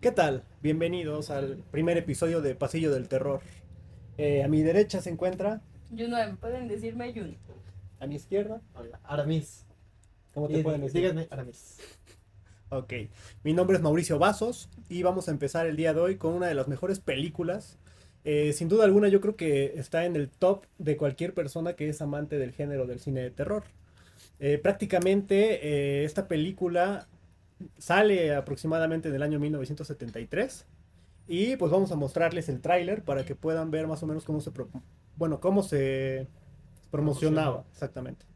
¿Qué tal? Bienvenidos al primer episodio de Pasillo del Terror. Eh, a mi derecha se encuentra. Juno, pueden decirme Juno. A mi izquierda. Hola, Aramis. ¿Cómo te eh, pueden decir? Díganme Aramis. Ok, mi nombre es Mauricio Vasos y vamos a empezar el día de hoy con una de las mejores películas eh, sin duda alguna yo creo que está en el top de cualquier persona que es amante del género del cine de terror. Eh, prácticamente eh, esta película sale aproximadamente en el año 1973 y pues vamos a mostrarles el tráiler para que puedan ver más o menos cómo se bueno cómo se promocionaba exactamente.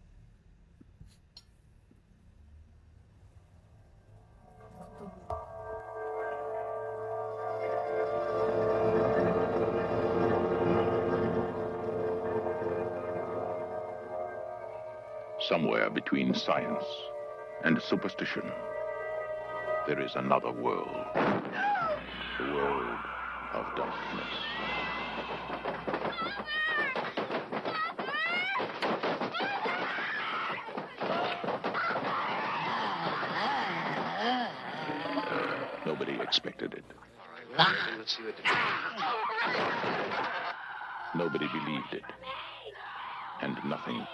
Somewhere between science and superstition, there is another world. The world of darkness. Nobody expected it. Nobody believed it. And nothing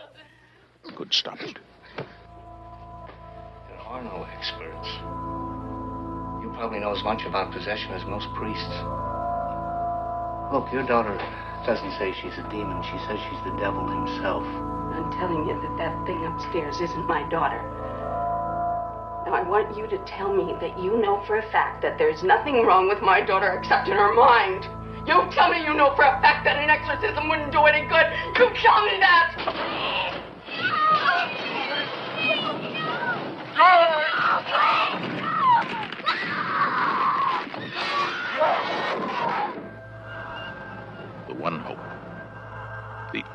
could stop it. There are no experts. You probably know as much about possession as most priests. Look, your daughter doesn't say she's a demon. She says she's the devil himself. I'm telling you that that thing upstairs isn't my daughter. Now, I want you to tell me that you know for a fact that there's nothing wrong with my daughter except in her mind. You tell me you know for a fact that an exorcism wouldn't do any good. You tell me that!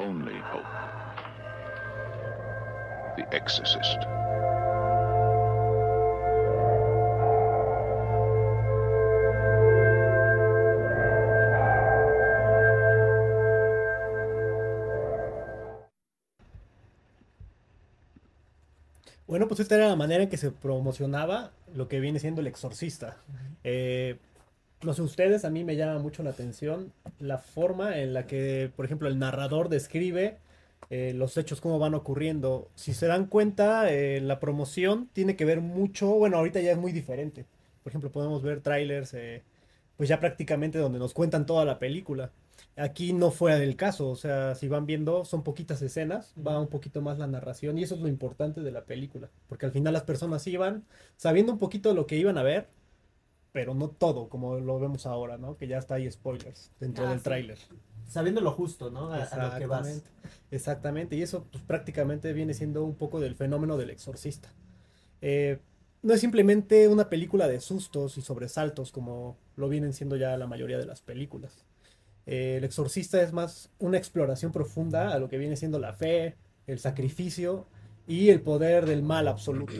Only hope. The Exorcist. Bueno, pues esta era la manera en que se promocionaba lo que viene siendo el exorcista. Eh, no sé ustedes, a mí me llama mucho la atención la forma en la que, por ejemplo, el narrador describe eh, los hechos, cómo van ocurriendo. Si se dan cuenta, eh, la promoción tiene que ver mucho, bueno, ahorita ya es muy diferente. Por ejemplo, podemos ver trailers, eh, pues ya prácticamente donde nos cuentan toda la película. Aquí no fue el caso, o sea, si van viendo, son poquitas escenas, va un poquito más la narración y eso es lo importante de la película, porque al final las personas iban sabiendo un poquito lo que iban a ver, pero no todo, como lo vemos ahora, ¿no? Que ya está ahí spoilers dentro Ah, del sí. tráiler. Sabiendo lo justo, ¿no? A, a lo que vas. Exactamente, exactamente, y eso pues, prácticamente viene siendo un poco del fenómeno del exorcista. Eh, no es simplemente una película de sustos y sobresaltos como lo vienen siendo ya la mayoría de las películas. Eh, el exorcista es más una exploración profunda a lo que viene siendo la fe, el sacrificio y el poder del mal absoluto.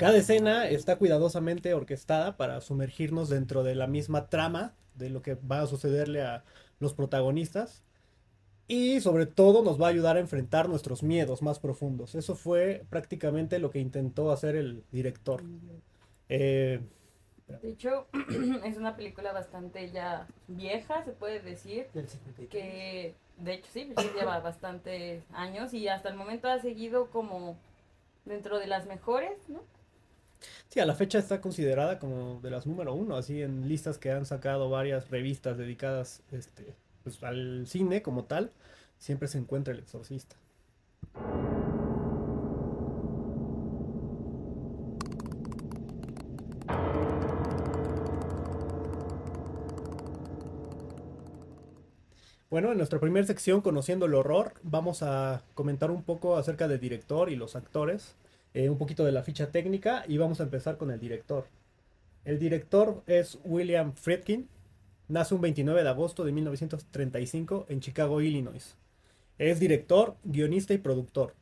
Cada escena está cuidadosamente orquestada para sumergirnos dentro de la misma trama de lo que va a sucederle a los protagonistas y sobre todo nos va a ayudar a enfrentar nuestros miedos más profundos. Eso fue prácticamente lo que intentó hacer el director. Eh, De hecho, es una película bastante ya vieja, se puede decir. Del 53. Que de hecho sí, sí lleva bastantes años y hasta el momento ha seguido como dentro de las mejores, ¿no? Sí, a la fecha está considerada como de las número uno, así en listas que han sacado varias revistas dedicadas este, pues, al cine como tal, siempre se encuentra el exorcista. Bueno, en nuestra primera sección, Conociendo el Horror, vamos a comentar un poco acerca del director y los actores, eh, un poquito de la ficha técnica y vamos a empezar con el director. El director es William Friedkin, nace un 29 de agosto de 1935 en Chicago, Illinois. Es director, guionista y productor.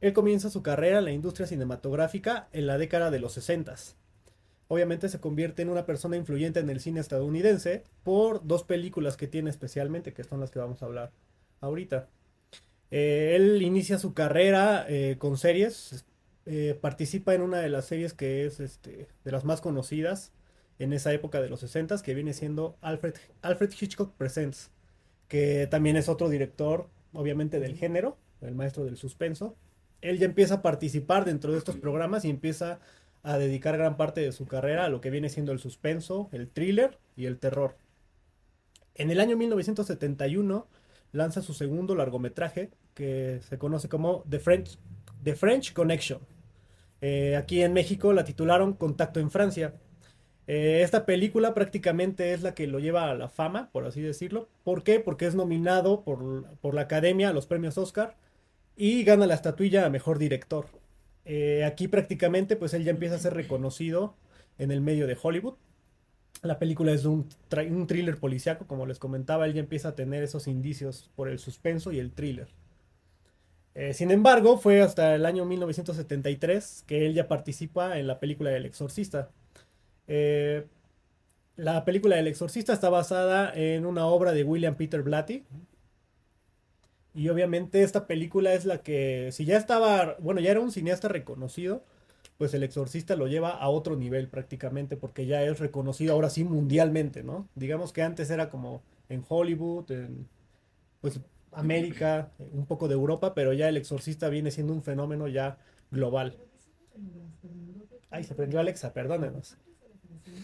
Él comienza su carrera en la industria cinematográfica en la década de los 60. Obviamente se convierte en una persona influyente en el cine estadounidense por dos películas que tiene especialmente, que son las que vamos a hablar ahorita. Eh, él inicia su carrera eh, con series, eh, participa en una de las series que es este, de las más conocidas, en esa época de los 60 que viene siendo Alfred, Alfred Hitchcock Presents, que también es otro director, obviamente, del género, el maestro del suspenso. Él ya empieza a participar dentro de estos programas y empieza a dedicar gran parte de su carrera a lo que viene siendo el suspenso, el thriller y el terror. En el año 1971 lanza su segundo largometraje que se conoce como The French, The French Connection. Eh, aquí en México la titularon Contacto en Francia. Eh, esta película prácticamente es la que lo lleva a la fama, por así decirlo. ¿Por qué? Porque es nominado por, por la Academia a los premios Oscar y gana la estatuilla a Mejor Director. Eh, aquí prácticamente pues él ya empieza a ser reconocido en el medio de Hollywood. La película es un, un thriller policiaco, como les comentaba, él ya empieza a tener esos indicios por el suspenso y el thriller. Eh, sin embargo, fue hasta el año 1973 que él ya participa en la película El Exorcista. Eh, la película El Exorcista está basada en una obra de William Peter Blatty. Y obviamente esta película es la que, si ya estaba, bueno, ya era un cineasta reconocido, pues El Exorcista lo lleva a otro nivel prácticamente, porque ya es reconocido ahora sí mundialmente, ¿no? Digamos que antes era como en Hollywood, en pues América, un poco de Europa, pero ya El Exorcista viene siendo un fenómeno ya global. Ay, se prendió Alexa, perdónenos.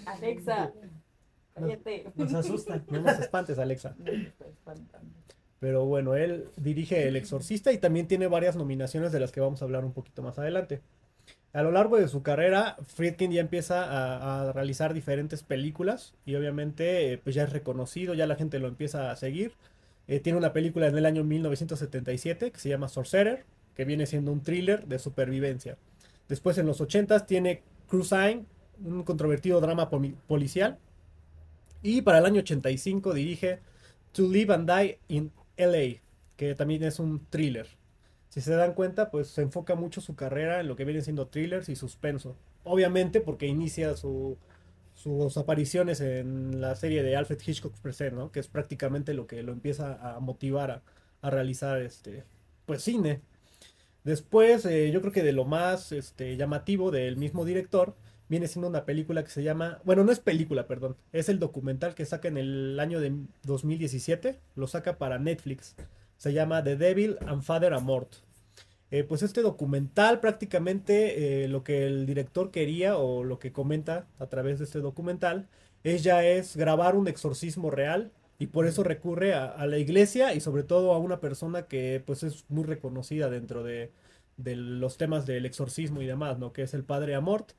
Alexa, cállate. Nos asusta. No nos espantes, Alexa. Pero bueno, él dirige El Exorcista y también tiene varias nominaciones de las que vamos a hablar un poquito más adelante. A lo largo de su carrera, Friedkin ya empieza a, a realizar diferentes películas y obviamente eh, pues ya es reconocido, ya la gente lo empieza a seguir. Eh, tiene una película en el año 1977 que se llama Sorcerer, que viene siendo un thriller de supervivencia. Después en los 80s tiene Cruising, un controvertido drama policial. Y para el año 85 dirige To Live and Die in LA, que también es un thriller. Si se dan cuenta, pues se enfoca mucho su carrera en lo que vienen siendo thrillers y suspenso. Obviamente porque inicia sus apariciones en la serie de Alfred Hitchcock Present, ¿no? Que es prácticamente lo que lo empieza a motivar a, realizar este, pues cine. Después, eh, yo creo que de lo más este, llamativo del mismo director viene siendo una película que se llama, bueno, no es película, perdón, es el documental que saca en el año de 2017, lo saca para Netflix, se llama The Devil and Father Amort. Eh, pues este documental prácticamente eh, lo que el director quería o lo que comenta a través de este documental es ya es grabar un exorcismo real y por eso recurre a, la iglesia y sobre todo a una persona que pues es muy reconocida dentro de, de los temas del exorcismo y demás, ¿no? Que es el padre Amort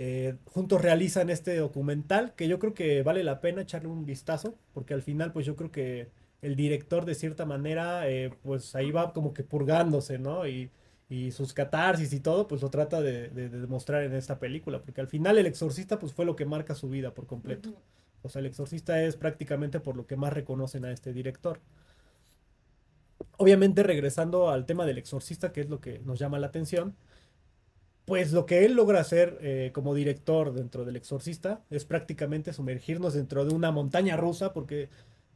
eh, juntos realizan este documental que yo creo que vale la pena echarle un vistazo, porque al final pues yo creo que el director de cierta manera eh, pues ahí va como que purgándose, ¿no? Y, y sus catarsis y todo pues lo trata de, de, demostrar en esta película, porque al final el exorcista pues fue lo que marca su vida por completo. O sea, el exorcista es prácticamente por lo que más reconocen a este director. Obviamente regresando al tema del exorcista, que es lo que nos llama la atención, pues lo que él logra hacer eh, como director dentro del Exorcista es prácticamente sumergirnos dentro de una montaña rusa porque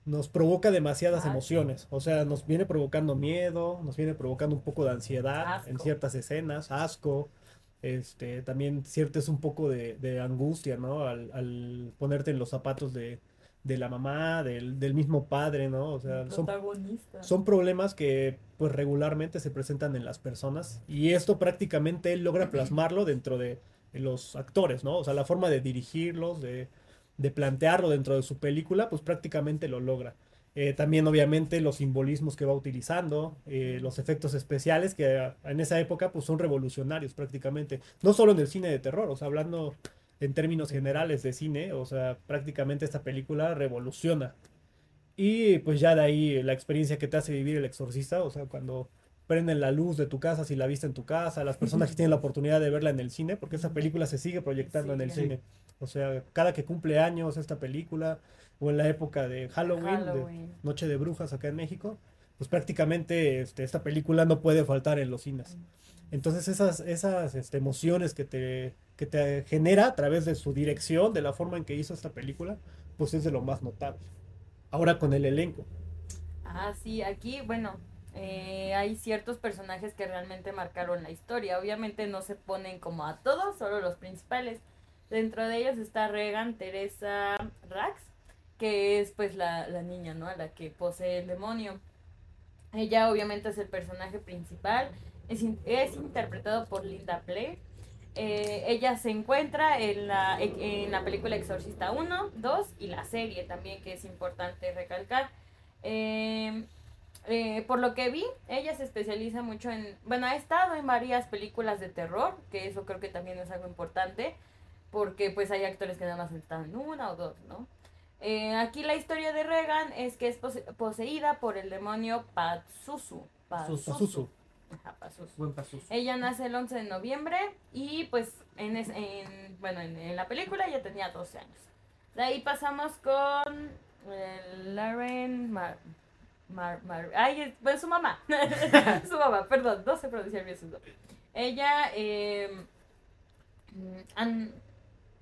nos provoca demasiadas emociones. O sea, nos viene provocando miedo, nos viene provocando un poco de ansiedad en ciertas escenas, asco. Este, también es un poco de, de angustia, ¿no? al, ponerte en los zapatos de, de la mamá, del, del, mismo padre, ¿no? O sea, son, son, problemas que pues regularmente se presentan en las personas y esto prácticamente él logra plasmarlo dentro de, los actores, ¿no? O sea, la forma de dirigirlos, de, de plantearlo dentro de su película, pues prácticamente lo logra. Eh, también obviamente los simbolismos que va utilizando, eh, los efectos especiales que en esa época pues son revolucionarios prácticamente, no solo en el cine de terror, o sea, hablando en términos generales de cine, o sea, prácticamente esta película revoluciona. Y pues ya de ahí la experiencia que te hace vivir el exorcista, o sea, cuando prenden la luz de tu casa, si la viste en tu casa, las personas que tienen la oportunidad de verla en el cine, porque esa película se sigue proyectando en el cine. O sea, cada que cumple años esta película, o en la época de Halloween, de Noche de Brujas acá en México, pues prácticamente este, esta película no puede faltar en los cines. Entonces esas, esas este, emociones que te, que te genera a través de su dirección, de la forma en que hizo esta película, pues es de lo más notable. Ahora con el elenco. Ah, sí, aquí, bueno, eh, hay ciertos personajes que realmente marcaron la historia. Obviamente no se ponen como a todos, solo los principales. Dentro de ellos está Regan Teresa Rax, que es pues la, la niña, ¿no? A la que posee el demonio. Ella obviamente es el personaje principal. Es, es interpretado por Linda Blair. Eh, ella se encuentra en la, en la película Exorcista 1, 2 y la serie también, que es importante recalcar. Eh, eh, por lo que vi, ella se especializa mucho en, bueno, ha estado en varias películas de terror, que eso creo que también es algo importante, porque pues hay actores que nada más están en una o dos, ¿no? Eh, aquí la historia de Regan es que es poseída por el demonio Patsusu. Patsusu. Buen Ella nace el 11 de noviembre y pues en, en bueno, en, la película ella tenía 12 años. De ahí pasamos con eh, Lauren Mar, Mar, ay, bueno, su mamá. su mamá, perdón, no sé pronunciar bien su nombre. Ella, eh,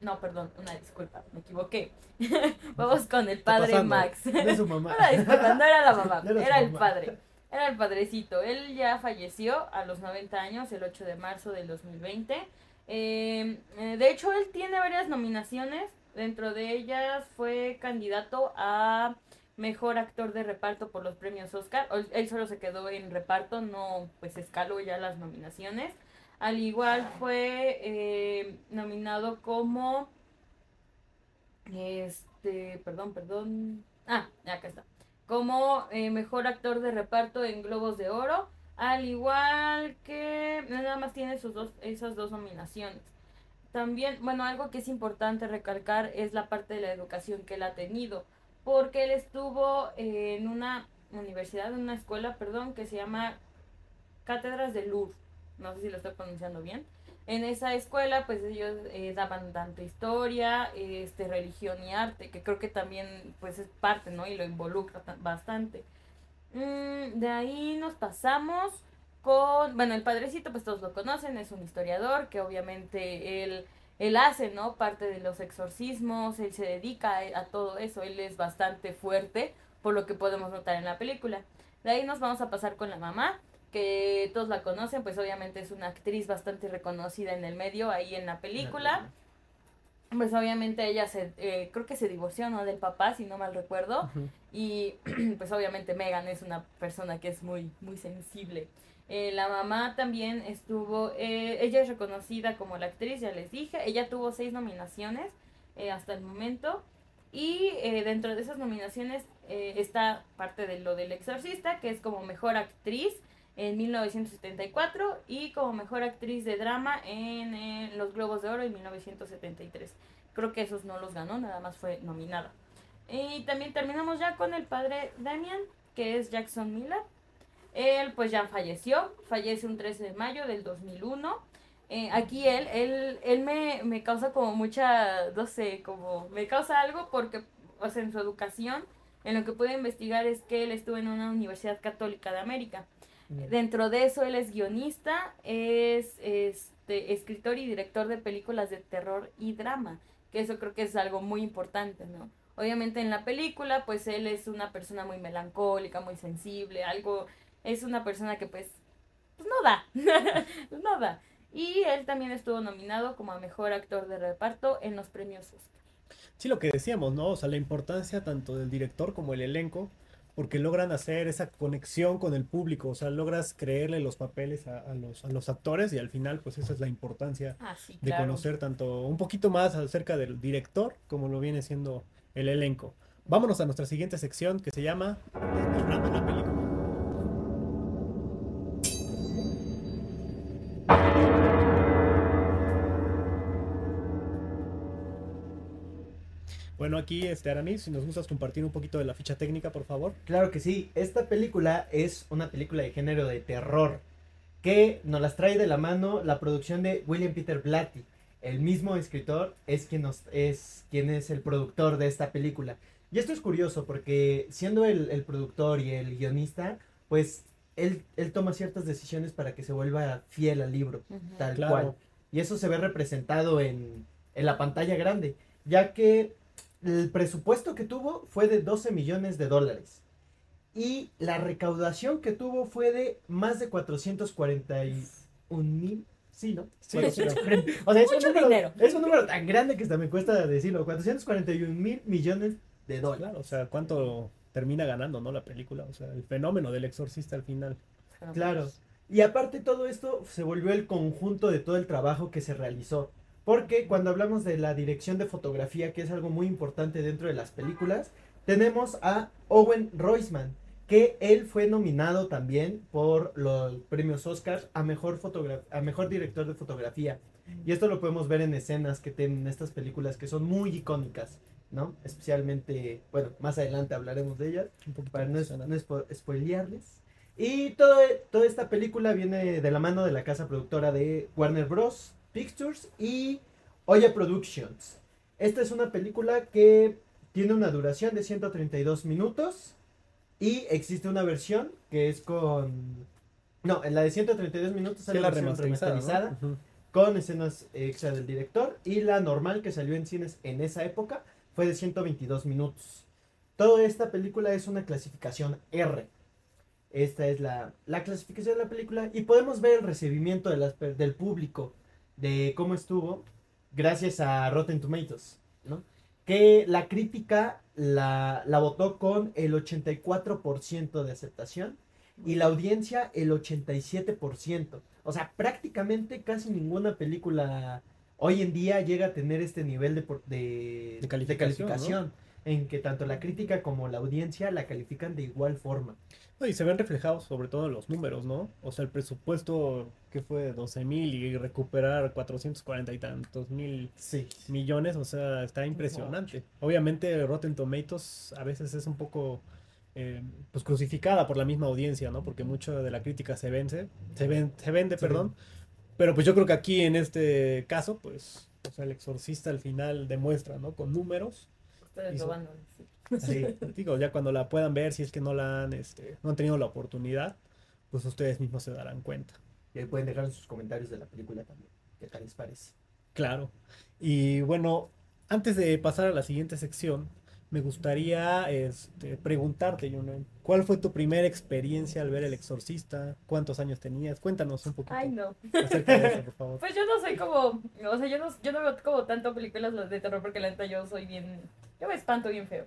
no, perdón, una disculpa, me equivoqué. Vamos con el padre Max. No su mamá. Una disculpa, no era la mamá, era el padre. Era el padrecito. Él ya falleció a los 90 años, el 8 de marzo del 2020. Eh, eh, de hecho, él tiene varias nominaciones. Dentro de ellas fue candidato a mejor actor de reparto por los premios Oscar. Él solo se quedó en reparto, no pues escaló ya las nominaciones. Al igual fue eh, nominado como este, perdón, perdón. Ah, acá está. Como eh, mejor actor de reparto en Globos de Oro. Al igual que nada más tiene sus dos, esas dos nominaciones. También, bueno, algo que es importante recalcar es la parte de la educación que él ha tenido porque él estuvo en una universidad, en una escuela, perdón, que se llama Cátedras de Lourdes, no sé si lo estoy pronunciando bien. En esa escuela, pues ellos eh, daban tanto historia, este, religión y arte, que creo que también, pues es parte, ¿no? Y lo involucra bastante. Mm, de ahí nos pasamos con, bueno, el padrecito, pues todos lo conocen, es un historiador que obviamente él él hace, ¿no? Parte de los exorcismos, él se dedica a, todo eso, él es bastante fuerte, por lo que podemos notar en la película. De ahí nos vamos a pasar con la mamá, que todos la conocen, pues obviamente es una actriz bastante reconocida en el medio, ahí en la película. Pues obviamente ella se, eh, creo que se divorció, ¿no? Del papá, si no mal recuerdo. Y pues obviamente Megan es una persona que es muy, muy sensible. Eh, la mamá también estuvo, eh, ella es reconocida como la actriz, ya les dije, ella tuvo seis nominaciones eh, hasta el momento y dentro de esas nominaciones está parte de lo del exorcista, que es como mejor actriz en 1974 y como mejor actriz de drama en, los Globos de Oro en 1973. Creo que esos no los ganó, nada más fue nominada. Y también terminamos ya con el padre Damian, que es Jackson Miller él pues ya falleció, fallece un 13 de mayo del 2001. Eh, aquí él, él, él me, me, causa como mucha, no sé, como me causa algo porque, o sea, en su educación, en lo que puedo investigar es que él estuvo en una universidad católica de América. Dentro de eso él es guionista, es este, escritor y director de películas de terror y drama, que eso creo que es algo muy importante, ¿no? Obviamente en la película, pues él es una persona muy melancólica, muy sensible, algo es una persona que pues, pues no da, no da. Y él también estuvo nominado como a mejor actor de reparto en los premios Oscar. Sí, lo que decíamos, ¿no? O sea, la importancia tanto del director como el elenco, porque logran hacer esa conexión con el público, o sea, logras creerle los papeles a, los, a los actores y al final, pues esa es la importancia ah, de conocer tanto un poquito más acerca del director como lo viene siendo el elenco. Vámonos a nuestra siguiente sección que se llama la película. Aquí, este, Aramis, si nos gustas compartir un poquito de la ficha técnica, por favor. Claro que sí. Esta película es una película de género de terror que nos las trae de la mano la producción de William Peter Blatty. El mismo escritor es quien, nos, es, quien es el productor de esta película. Y esto es curioso porque siendo el, productor y el guionista, pues él, él, toma ciertas decisiones para que se vuelva fiel al libro, tal cual. Y eso se ve representado en, en la pantalla grande, ya que el presupuesto que tuvo fue de 12 millones de dólares. Y la recaudación que tuvo fue de más de 441 mil Sí, ¿no? Sí, Bueno, sí, no. O sea, es un, Mucho número, dinero. es un número tan grande que hasta me cuesta decirlo. 441 mil millones de dólares. Claro, o sea, ¿cuánto termina ganando, no? La película, o sea, el fenómeno del exorcista al final. Claro. Y aparte todo esto se volvió el conjunto de todo el trabajo que se realizó. Porque cuando hablamos de la dirección de fotografía, que es algo muy importante dentro de las películas, tenemos a Owen Roisman, que él fue nominado también por los premios Oscars a mejor, a mejor director de fotografía. Y esto lo podemos ver en escenas que tienen estas películas que son muy icónicas, ¿no? Especialmente, bueno, más adelante hablaremos de ellas para no, no spo- spoilearles. Y todo, toda esta película viene de la mano de la casa productora de Warner Bros. Pictures y Oya Productions. Esta es una película que tiene una duración de 132 minutos y existe una versión que es con... No, en la de 132 minutos Sí, sale la la versión remasterizada, con escenas extra del director y la normal que salió en cines en esa época fue de 122 minutos. Toda esta película es una clasificación R. Esta es la, la clasificación de la película y podemos ver el recibimiento de las per- del público de cómo estuvo gracias a Rotten Tomatoes, ¿no? Que la crítica la, la votó con el 84% de aceptación y la audiencia el 87%. O sea, prácticamente casi ninguna película hoy en día llega a tener este nivel de, de, De calificación, calificación, en que tanto la crítica como la audiencia la califican de igual forma. Y se ven reflejados sobre todo en los números, ¿no? O sea, el presupuesto que fue de 12 mil y recuperar 440 y tantos mil Sí. millones, o sea, está impresionante. Obviamente Rotten Tomatoes a veces es un poco eh, pues crucificada por la misma audiencia, ¿no? Porque mucho de la crítica se vence, se, ven, se vende, perdón. Pero pues yo creo que aquí en este caso, pues, o sea, el exorcista al final demuestra, ¿no? Con números. Ustedes Hizo- lo van a decir. Sí. Digo, ya cuando la puedan ver, si es que no la han, este, no han tenido la oportunidad, pues ustedes mismos se darán cuenta. Y ahí pueden dejar en sus comentarios de la película también. ¿Qué tal les parece? Claro. Y bueno, antes de pasar a la siguiente sección, me gustaría este, preguntarte, Junen, ¿cuál fue tu primera experiencia al ver El Exorcista? ¿Cuántos años tenías? Cuéntanos un poquito Ay, no. acerca de eso, por favor. Pues yo no soy como, o sea, yo no, yo no veo como tanto películas de terror porque la neta yo soy bien, yo me espanto bien feo.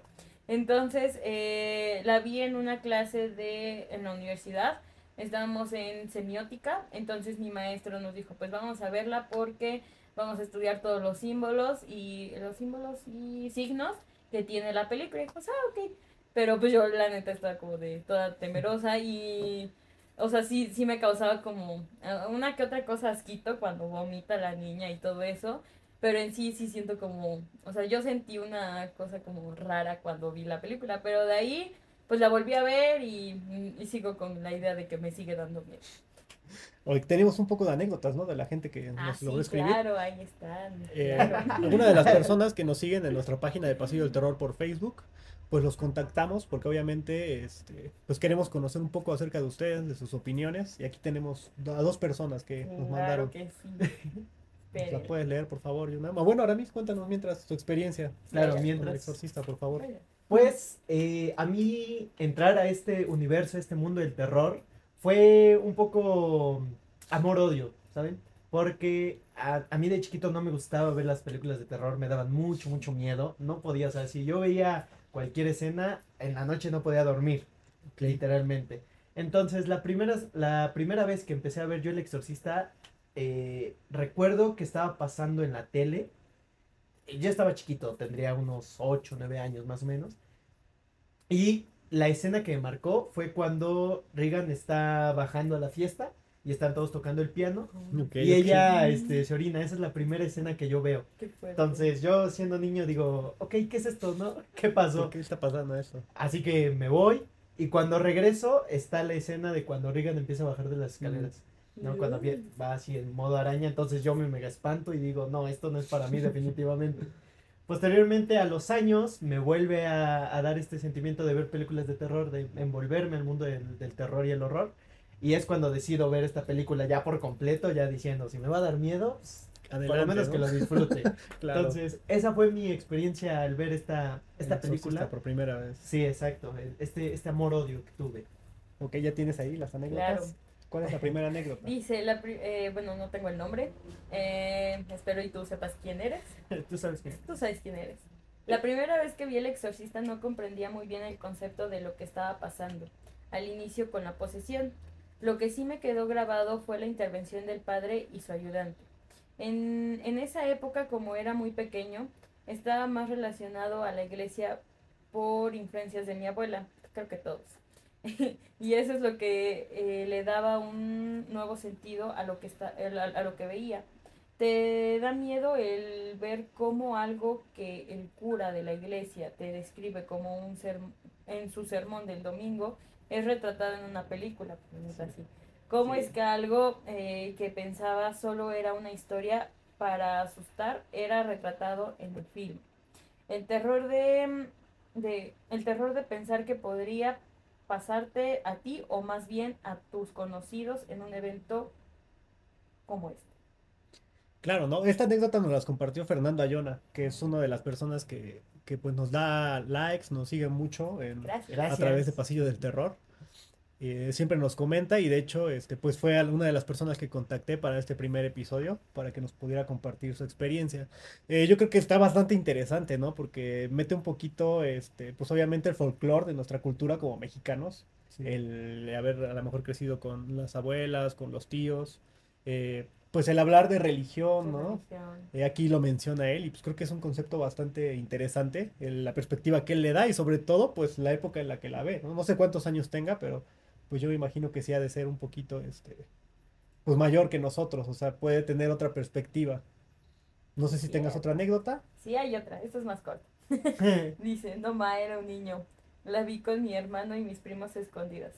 Entonces, eh, la vi en una clase de, en la universidad, estábamos en semiótica, entonces mi maestro nos dijo, pues vamos a verla porque vamos a estudiar todos los símbolos y los símbolos y signos que tiene la película. Y pues, ah, ok. Pero pues yo la neta estaba como de toda temerosa y o sea, sí, sí me causaba como eh, una que otra cosa asquito cuando vomita la niña y todo eso. Pero en sí, sí siento como, o sea, yo sentí una cosa como rara cuando vi la película. Pero de ahí, pues la volví a ver y, y sigo con la idea de que me sigue dando miedo. Hoy tenemos un poco de anécdotas, ¿no? De la gente que Ah, nos sí, logró escribir. claro, ahí están. Eh, claro. alguna de las personas que nos siguen en nuestra página de Pasillo del Terror por Facebook, pues los contactamos porque obviamente este, pues queremos conocer un poco acerca de ustedes, de sus opiniones. Y aquí tenemos a dos personas que nos mandaron. Claro que sí. ¿Nos la puedes leer, por favor, Yuna? Ah, Bueno, ahora mismo cuéntanos mientras tu experiencia Claro, Vaya. con el mientras. exorcista, por favor. Pues eh, a mí entrar a este universo, a este mundo del terror, fue un poco amor-odio, ¿saben? Porque a, a mí de chiquito no me gustaba ver las películas de terror, me daban mucho, mucho miedo. No podía, o sea, si yo veía cualquier escena, en la noche no podía dormir, literalmente. Entonces, la primera, la primera vez que empecé a ver yo El Exorcista, eh, recuerdo que estaba pasando en la tele. Yo estaba chiquito, tendría unos 8, 9 años más o menos. Y la escena que me marcó fue cuando Regan está bajando a la fiesta y están todos tocando el piano. Y ella este, se orina. Esa es la primera escena que yo veo. Entonces yo siendo niño digo, ok, ¿qué es esto? no? ¿Qué pasó? ¿Por qué está pasando eso? Así que me voy y cuando regreso está la escena de cuando Regan empieza a bajar de las escaleras. ¿no? Cuando vi- va así en modo araña, entonces yo me mega espanto y digo, no, esto no es para mí definitivamente. Posteriormente a los años me vuelve a, a dar este sentimiento de ver películas de terror, de envolverme al mundo del, del terror y el horror. Y es cuando decido ver esta película ya por completo, ya diciendo, si me va a dar miedo, pues, por lo menos ¿no? que lo disfrute. Claro. Entonces, esa fue mi experiencia al ver esta, esta El película. por primera vez. Sí, exacto, este, este amor-odio que tuve. Ok, ya tienes ahí las anécdotas. Claro. ¿Cuál es la primera anécdota? Dice, la pri- eh, bueno, no tengo el nombre. eh, espero y tú sepas quién eres. Tú sabes quién. Tú sabes quién eres. La primera vez que vi El Exorcista no comprendía muy bien el concepto de lo que estaba pasando. Al inicio con la posesión. Lo que sí me quedó grabado fue la intervención del padre y su ayudante. En, en esa época, como era muy pequeño, estaba más relacionado a la iglesia por influencias de mi abuela, creo que todos. y eso es lo que eh, le daba un nuevo sentido a lo que está, a, a lo que veía. Te da miedo el ver cómo algo que el cura de la iglesia te describe como un ser en su sermón del domingo es retratado en una película, es así. ¿Cómo Sí. es que algo eh, que pensaba solo era una historia para asustar era retratado en el film? El terror de, de el terror de pensar que podría pasarte a ti o más bien a tus conocidos en un evento como este. Claro, ¿no? Esta anécdota nos las compartió Fernando Ayona, que es una de las personas que, que pues nos da likes, nos sigue mucho en, Gracias. a través de Pasillo del Terror. Eh, siempre nos comenta y de hecho este pues fue una de las personas que contacté para este primer episodio para que nos pudiera compartir su experiencia. Eh, yo creo que está bastante interesante, ¿no? Porque mete un poquito este pues obviamente el folclore de nuestra cultura como mexicanos, Sí. el haber a lo mejor crecido con las abuelas, con los tíos, eh, pues el hablar de religión, ¿no? Eh, aquí lo menciona él y pues creo que es un concepto bastante interesante, el- la perspectiva que él le da y sobre todo pues la época en la que la ve, ¿no? No sé cuántos años tenga, pero pues yo me imagino que sí ha de ser un poquito, este, pues mayor que nosotros, o sea, puede tener otra perspectiva. No sé si tengas otra anécdota. Sí, hay otra, esta es más corta. Dice, no ma, era un niño. La vi con mi hermano y mis primos escondidas.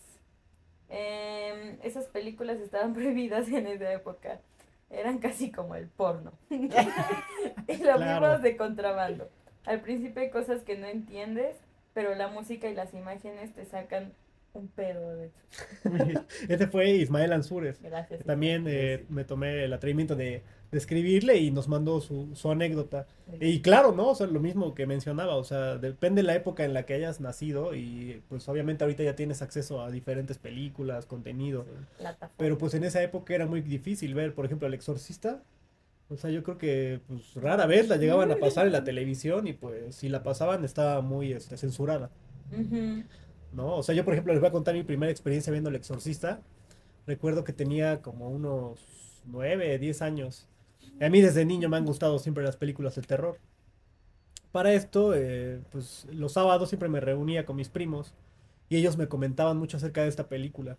Em, esas películas estaban prohibidas en esa época. Eran casi como el porno. y lo Claro. vimos de contrabando. Al principio hay cosas que no entiendes, pero la música y las imágenes te sacan un pedo, de hecho. Este fue Ismael Ansúrez. Gracias. También eh, me tomé el atrevimiento de, de escribirle y nos mandó su, su anécdota. Y claro, ¿no? O sea, lo mismo que mencionaba, o sea, depende de la época en la que hayas nacido y pues obviamente ahorita ya tienes acceso a diferentes películas, contenido, pero pues en esa época era muy difícil ver, por ejemplo, El Exorcista. O sea, yo creo que pues rara vez la llegaban a pasar en la televisión y pues si la pasaban estaba muy este, censurada. ¿No? O sea, yo por ejemplo les voy a contar mi primera experiencia viendo El Exorcista. Recuerdo que tenía como unos 9, 10 años. A mí desde niño me han gustado siempre las películas de terror. Para esto, eh, pues los sábados siempre me reunía con mis primos y ellos me comentaban mucho acerca de esta película.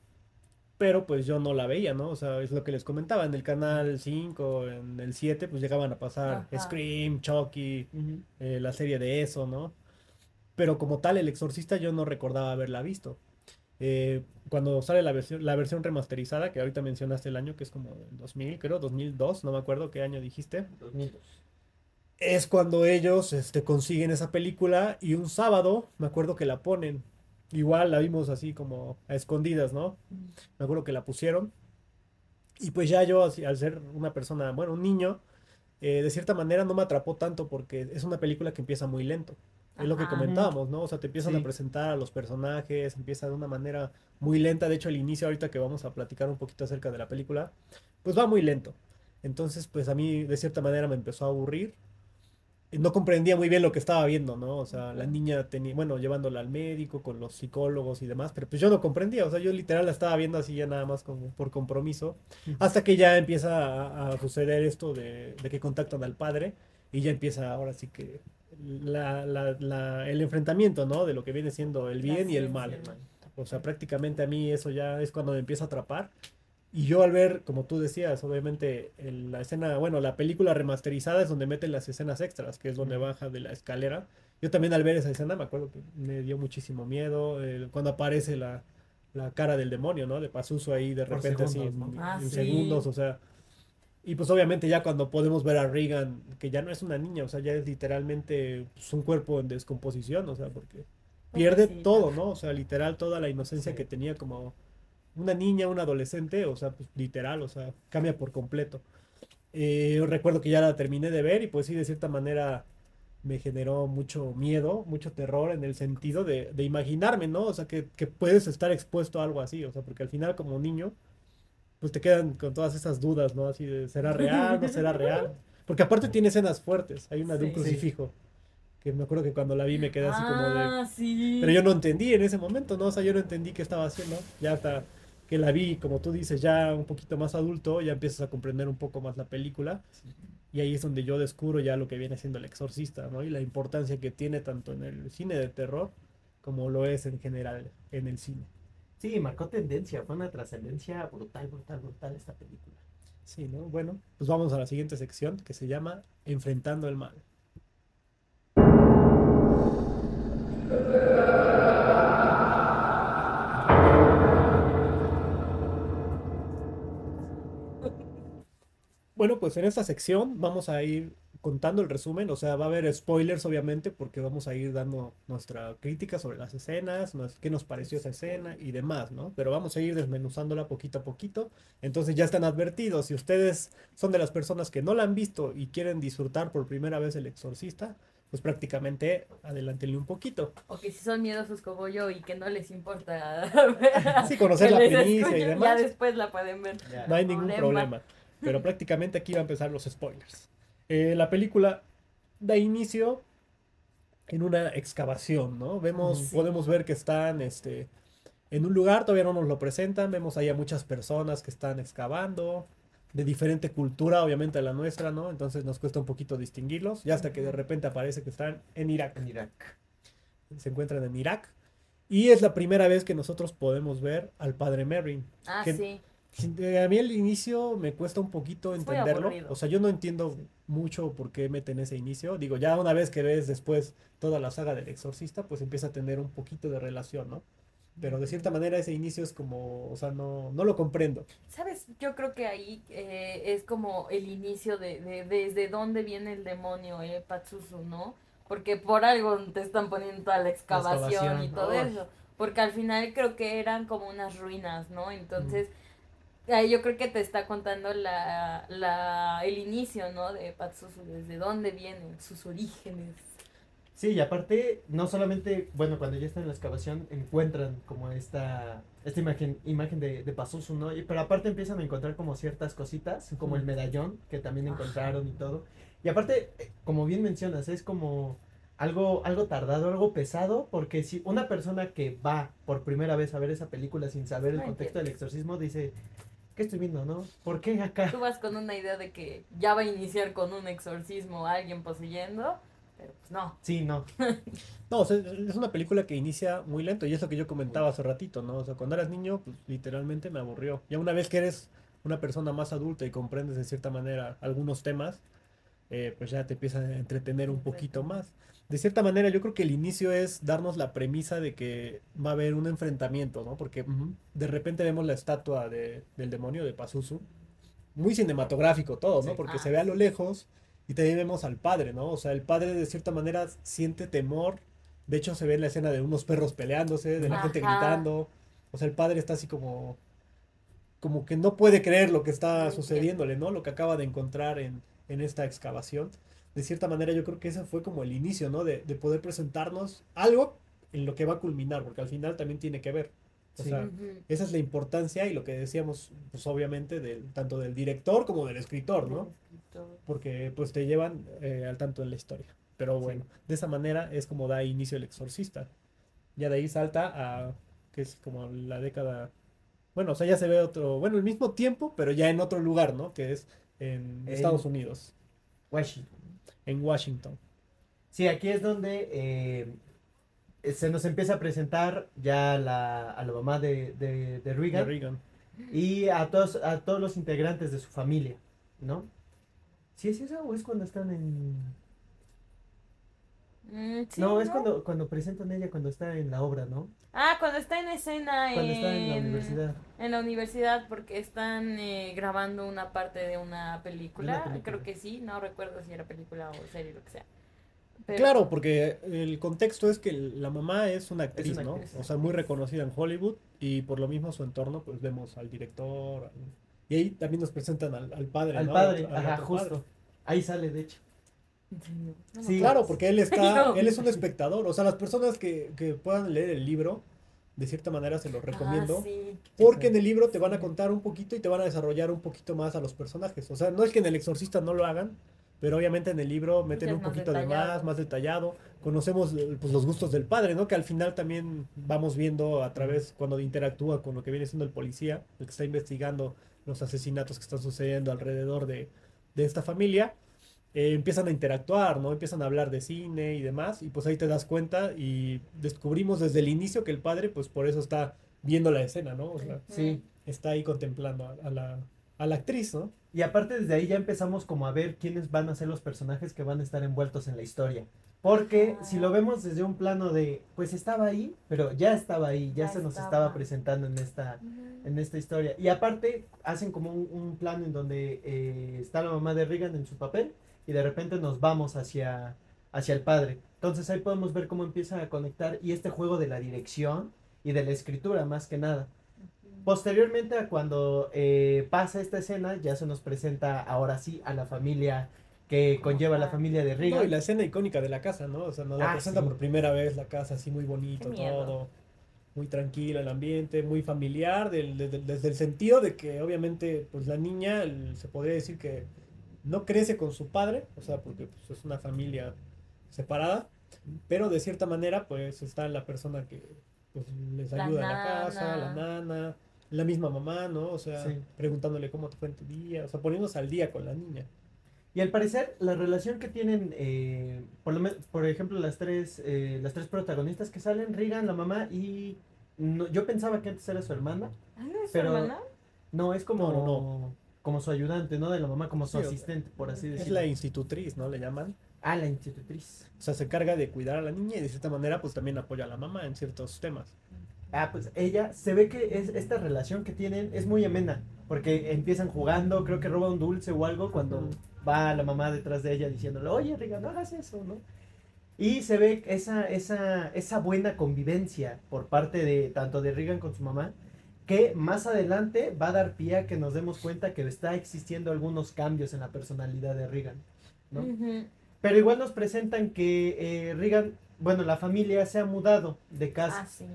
Pero pues yo no la veía, ¿no? O sea, es lo que les comentaba. En el canal 5, en el 7, pues llegaban a pasar Ajá. Scream, Chucky, eh, la serie de eso, ¿no? Pero como tal, El Exorcista yo no recordaba haberla visto. Eh, cuando sale la versión, la versión remasterizada, que ahorita mencionaste el año, que es como el 2000, creo, 2002, no me acuerdo qué año dijiste, 2002. es cuando ellos este, consiguen esa película y un sábado, me acuerdo que la ponen. Igual la vimos así como a escondidas, ¿no? Me acuerdo que la pusieron. Y pues ya yo, al ser una persona, bueno, un niño, eh, de cierta manera no me atrapó tanto porque es una película que empieza muy lento. Es lo que comentábamos, ¿no? O sea, te empiezan Sí. a presentar a los personajes, empieza de una manera muy lenta. De hecho, el inicio, ahorita que vamos a platicar un poquito acerca de la película, pues va muy lento. Entonces, pues a mí de cierta manera me empezó a aburrir. No comprendía muy bien lo que estaba viendo, ¿no? O sea, la niña tenía, bueno, llevándola al médico con los psicólogos y demás, pero pues yo no comprendía, o sea, yo literal la estaba viendo así ya nada más como por compromiso, hasta que ya empieza a, a suceder esto de, de que contactan al padre y ya empieza ahora sí que la- la- la- el enfrentamiento, ¿no? De lo que viene siendo el bien y el mal. O sea, prácticamente a mí eso ya es cuando me empieza a atrapar. Y yo al ver, como tú decías, obviamente en la escena, bueno, la película remasterizada es donde meten las escenas extras, que es donde baja de la escalera. Yo también al ver esa escena me acuerdo que me dio muchísimo miedo eh, cuando aparece la, la cara del demonio, ¿no? De Pazuzu ahí de repente así en. Ah, en sí. segundos, o sea. Y pues obviamente ya cuando podemos ver a Regan, que ya no es una niña, o sea, ya es literalmente pues, un cuerpo en descomposición, o sea, porque pierde todo, ¿no? O sea, literal toda la inocencia Sí. que tenía como una niña, un adolescente, o sea, pues literal, o sea, cambia por completo. Eh, recuerdo que ya la terminé de ver y pues sí, de cierta manera me generó mucho miedo, mucho terror en el sentido de, de imaginarme, ¿no? O sea, que, que puedes estar expuesto a algo así, o sea, porque al final como niño, pues te quedan con todas esas dudas, ¿no? Así de, ¿será real? ¿No será real? Porque aparte tiene escenas fuertes. Hay una de un Sí. crucifijo. Que me acuerdo que cuando la vi me quedé así como de... Ah, sí. Pero yo no entendí en ese momento, ¿no? O sea, yo no entendí qué estaba haciendo. Ya hasta que la vi, como tú dices, ya un poquito más adulto, ya empiezas a comprender un poco más la película. Y ahí es donde yo descubro ya lo que viene siendo el exorcista, ¿no? Y la importancia que tiene tanto en el cine de terror como lo es en general en el cine. Sí, marcó tendencia, fue una trascendencia brutal, brutal, brutal esta película. Sí, ¿no? Bueno, pues vamos a la siguiente sección que se llama Enfrentando el mal. Bueno, pues en esta sección vamos a ir contando el resumen, o sea, va a haber spoilers obviamente porque vamos a ir dando nuestra crítica sobre las escenas, nos- qué nos pareció esa escena y demás, ¿no? Pero vamos a ir desmenuzándola poquito a poquito, entonces ya están advertidos, si ustedes son de las personas que no la han visto y quieren disfrutar por primera vez El Exorcista, pues prácticamente adelántenle un poquito. O que si son miedosos como yo y que no les importa. Sí, conocer la primicia y demás. Ya después la pueden ver. Ya. No hay ningún Problema. problema. Pero prácticamente aquí va a empezar los spoilers. Eh, la película da inicio en una excavación, ¿no? Vemos, Sí. podemos ver que están este, en un lugar, todavía no nos lo presentan, vemos ahí a muchas personas que están excavando, de diferente cultura, obviamente a la nuestra, ¿no? Entonces nos cuesta un poquito distinguirlos, y hasta que de repente aparece que están en Irak En Irak. se encuentran en Irak. Y es la primera vez que nosotros podemos ver al padre Merrin. Ah, Que- sí. Sí, eh, A mí al inicio me cuesta un poquito entenderlo. O sea, yo no entiendo mucho por qué meten ese inicio. Digo, ya una vez que ves después toda la saga del exorcista, pues empieza a tener un poquito de relación, ¿no? Pero de cierta manera ese inicio es como, o sea, no, no lo comprendo. ¿Sabes? Yo creo que ahí eh, es como el inicio de, de desde dónde viene el demonio, eh, Patsusu, ¿no? Porque por algo te están poniendo toda la excavación, excavación, y todo eso. Porque al final creo que eran como unas ruinas, ¿no? Entonces, ahí yo creo que te está contando la, la, el inicio, ¿no? De Patsusu, desde dónde vienen sus orígenes. Sí, y aparte, no solamente, bueno, cuando ya están en la excavación, encuentran como esta, esta imagen, imagen de, de Pazuzu, ¿no? Y, pero aparte empiezan a encontrar como ciertas cositas, como el medallón que también encontraron y todo. Y aparte, eh, como bien mencionas, es como algo, algo tardado, algo pesado, porque si una persona que va por primera vez a ver esa película sin saber el contexto del exorcismo, dice, ¿qué estoy viendo, no? ¿Por qué acá? Tú vas con una idea de que ya va a iniciar con un exorcismo a alguien poseyendo, pero pues no. Sí, no. No, o sea, es una película que inicia muy lento y es lo que yo comentaba hace ratito, ¿no? O sea, cuando eras niño, pues literalmente me aburrió. Ya una vez que eres una persona más adulta y comprendes de cierta manera algunos temas, eh, pues ya te empieza a entretener un poquito más. De cierta manera, yo creo que el inicio es darnos la premisa de que va a haber un enfrentamiento, ¿no? Porque de repente vemos la estatua de- del demonio de Pazuzu. Muy cinematográfico todo, ¿no? Sí. Porque Ah, se ve a lo lejos y también vemos al padre, ¿no? O sea, el padre de cierta manera siente temor. De hecho, se ve en la escena de unos perros peleándose, de la gente gritando. O sea, el padre está así como... Como que no puede creer lo que está sucediéndole, ¿no? Lo que acaba de encontrar en, en esta excavación. De cierta manera, yo creo que ese fue como el inicio, ¿no? De, de poder presentarnos algo en lo que va a culminar, porque al final también tiene que ver. O Sí. sea, esa es la importancia y lo que decíamos, pues obviamente, del, tanto del director como del escritor, ¿no? Porque pues te llevan eh, al tanto de la historia. Pero bueno, de esa manera es como da inicio el exorcista. Ya de ahí salta a, que es como la década, bueno, o sea, ya se ve otro, bueno, el mismo tiempo, pero ya en otro lugar, ¿no? Que es en En- Estados Unidos, Washington. En Washington. Sí, aquí es donde eh, se nos empieza a presentar ya la, a la mamá de, de, de de Reagan y a todos, a todos los integrantes de su familia, ¿no? ¿Sí es eso o es cuando están en...? Mm, sí, no, es cuando, cuando presentan ella cuando está en la obra, ¿no? Ah, cuando está en escena Cuando está en la en- universidad. En la universidad porque están eh, grabando una parte de una película. Creo que sí, no recuerdo si era película o serie, lo que sea. Pero- Claro, porque el contexto es que la mamá es una actriz, una ¿no? actriz. O sea, muy reconocida en Hollywood y por lo mismo su entorno, pues vemos al director. al- Y ahí también nos presentan al, al padre, Al ¿no? padre, Al- al ajá, otro justo. padre. Ahí sale, de hecho. ¿En serio? No me Sí. Claro, porque él está, él es un espectador. O sea, las personas que, que puedan leer el libro de cierta manera se los recomiendo. Ah, sí. Porque en el libro te van a contar un poquito y te van a desarrollar un poquito más a los personajes. O sea, no es que en El Exorcista no lo hagan, pero obviamente en el libro meten un poquito de más, más detallado. Conocemos eh, pues, los gustos del padre, ¿no? Que al final también vamos viendo a través, cuando interactúa con lo que viene siendo el policía, el que está investigando los asesinatos que están sucediendo alrededor de, de esta familia. Eh, empiezan a interactuar, ¿no? Empiezan a hablar de cine y demás, y pues ahí te das cuenta y descubrimos desde el inicio que el padre, pues por eso está viendo la escena, ¿no? O sea, Sí. está ahí contemplando a, a la, a la actriz, ¿no? Y aparte desde ahí ya empezamos como a ver quiénes van a ser los personajes que van a estar envueltos en la historia. Porque si lo vemos desde un plano de, pues estaba ahí, pero ya estaba ahí, ya, Ya se nos estaba. estaba presentando en esta, en esta historia. Y aparte hacen como un, un plano en donde eh, está la mamá de Regan en su papel y de repente nos vamos hacia, hacia el padre. Entonces ahí podemos ver cómo empieza a conectar y este juego de la dirección y de la escritura más que nada. Posteriormente a cuando eh, pasa esta escena, ya se nos presenta ahora sí a la familia que conlleva la familia de No, Regan. y la escena icónica de la casa, ¿no? O sea, nos la Ah, presenta sí. por primera vez la casa así muy bonito, todo. Muy tranquilo el ambiente, muy familiar, del- desde, desde el sentido de que obviamente pues la niña el- se podría decir que no crece con su padre, o sea, porque pues, es una familia separada, pero de cierta manera pues está la persona que pues, les La ayuda en la casa, la nana. la misma mamá, ¿no? O sea, Sí. preguntándole cómo te fue en tu día, o sea, poniéndose al día con la niña. Y al parecer, la relación que tienen, eh, por, lo por ejemplo, las tres, eh, las tres protagonistas que salen, Regan, la mamá y... no- yo pensaba que antes era su hermana. ¿Ah, no es su Pero- hermana? No, es como, No, no, como su ayudante, ¿no? De la mamá, como su Sí, asistente, por así Es decirlo. la institutriz, ¿no? Le llaman. Ah, la institutriz. O sea, se carga de cuidar a la niña y de cierta manera pues también apoya a la mamá en ciertos temas. Ah, pues ella, se ve que es, esta relación que tienen es muy amena, porque empiezan jugando, creo que roba un dulce o algo cuando va la mamá detrás de ella diciéndole, oye, Regan, no hagas eso, ¿no? Y se ve esa, esa, esa buena convivencia por parte de tanto de Regan con su mamá, que más adelante va a dar pie a que nos demos cuenta que está existiendo algunos cambios en la personalidad de Regan, ¿no? Pero igual nos presentan que eh, Regan, bueno, la familia se ha mudado de casa. Ah, sí.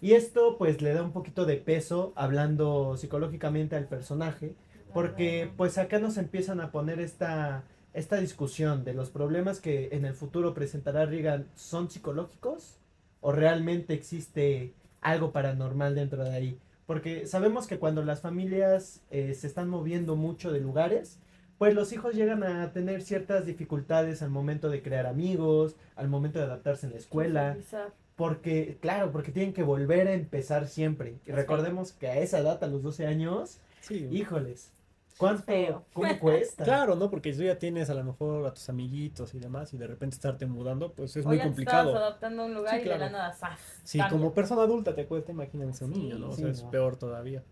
Y esto pues le da un poquito de peso hablando psicológicamente al personaje, porque pues acá nos empiezan a poner esta, esta discusión de los problemas que en el futuro presentará Regan son psicológicos o realmente existe algo paranormal dentro de ahí. Porque sabemos que cuando las familias eh, se están moviendo mucho de lugares, pues los hijos llegan a tener ciertas dificultades al momento de crear amigos, al momento de adaptarse en la escuela. Porque, claro, porque tienen que volver a empezar siempre. Y recordemos que a esa edad, a los 12 años, Sí. híjoles, ¿cuánto, Feo. cómo cuesta? Claro, ¿no? Porque tú ya tienes a lo mejor a tus amiguitos y demás y de repente estarte mudando, pues es muy O ya te complicado. estabas adaptando a un lugar Sí, y de la claro. nada, ¡zas! Si Cambia. como persona adulta te cuesta, imagínense un Sí. niño, ¿no? O Sí, sea, es no. peor todavía.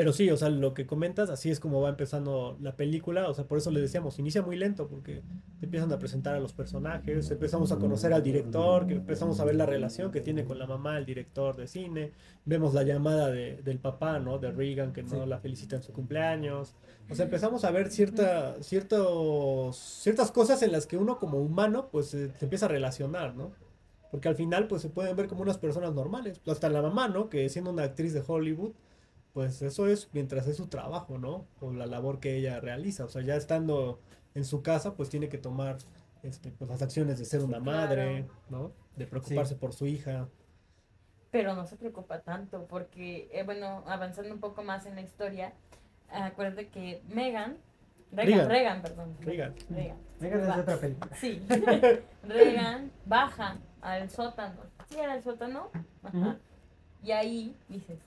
Pero sí, o sea, lo que comentas, así es como va empezando la película, o sea, por eso le decíamos, inicia muy lento, porque te empiezan a presentar a los personajes, empezamos a conocer al director, que empezamos a ver la relación que tiene con la mamá, el director de cine, vemos la llamada de- del papá, ¿no? De Regan, que no Sí. la felicita en su cumpleaños. O sea, empezamos a ver cierta, ciertos, ciertas cosas en las que uno como humano, pues, eh, se empieza a relacionar, ¿no? Porque al final, pues, se pueden ver como unas personas normales. Hasta la mamá, ¿no? Que siendo una actriz de Hollywood, pues eso es mientras es su trabajo, ¿no? O la labor que ella realiza. O sea, ya estando en su casa, pues tiene que tomar este, pues, las acciones de ser una claro. madre, ¿no? De preocuparse por su hija. Pero no se preocupa tanto porque, eh, bueno, avanzando un poco más en la historia, acuérdate que Megan, Regan, Regan. Regan, perdón. Regan. Regan. Megan es otra película. Sí. Regan baja al sótano. ¿Sí era el sótano? Ajá. Y ahí dices,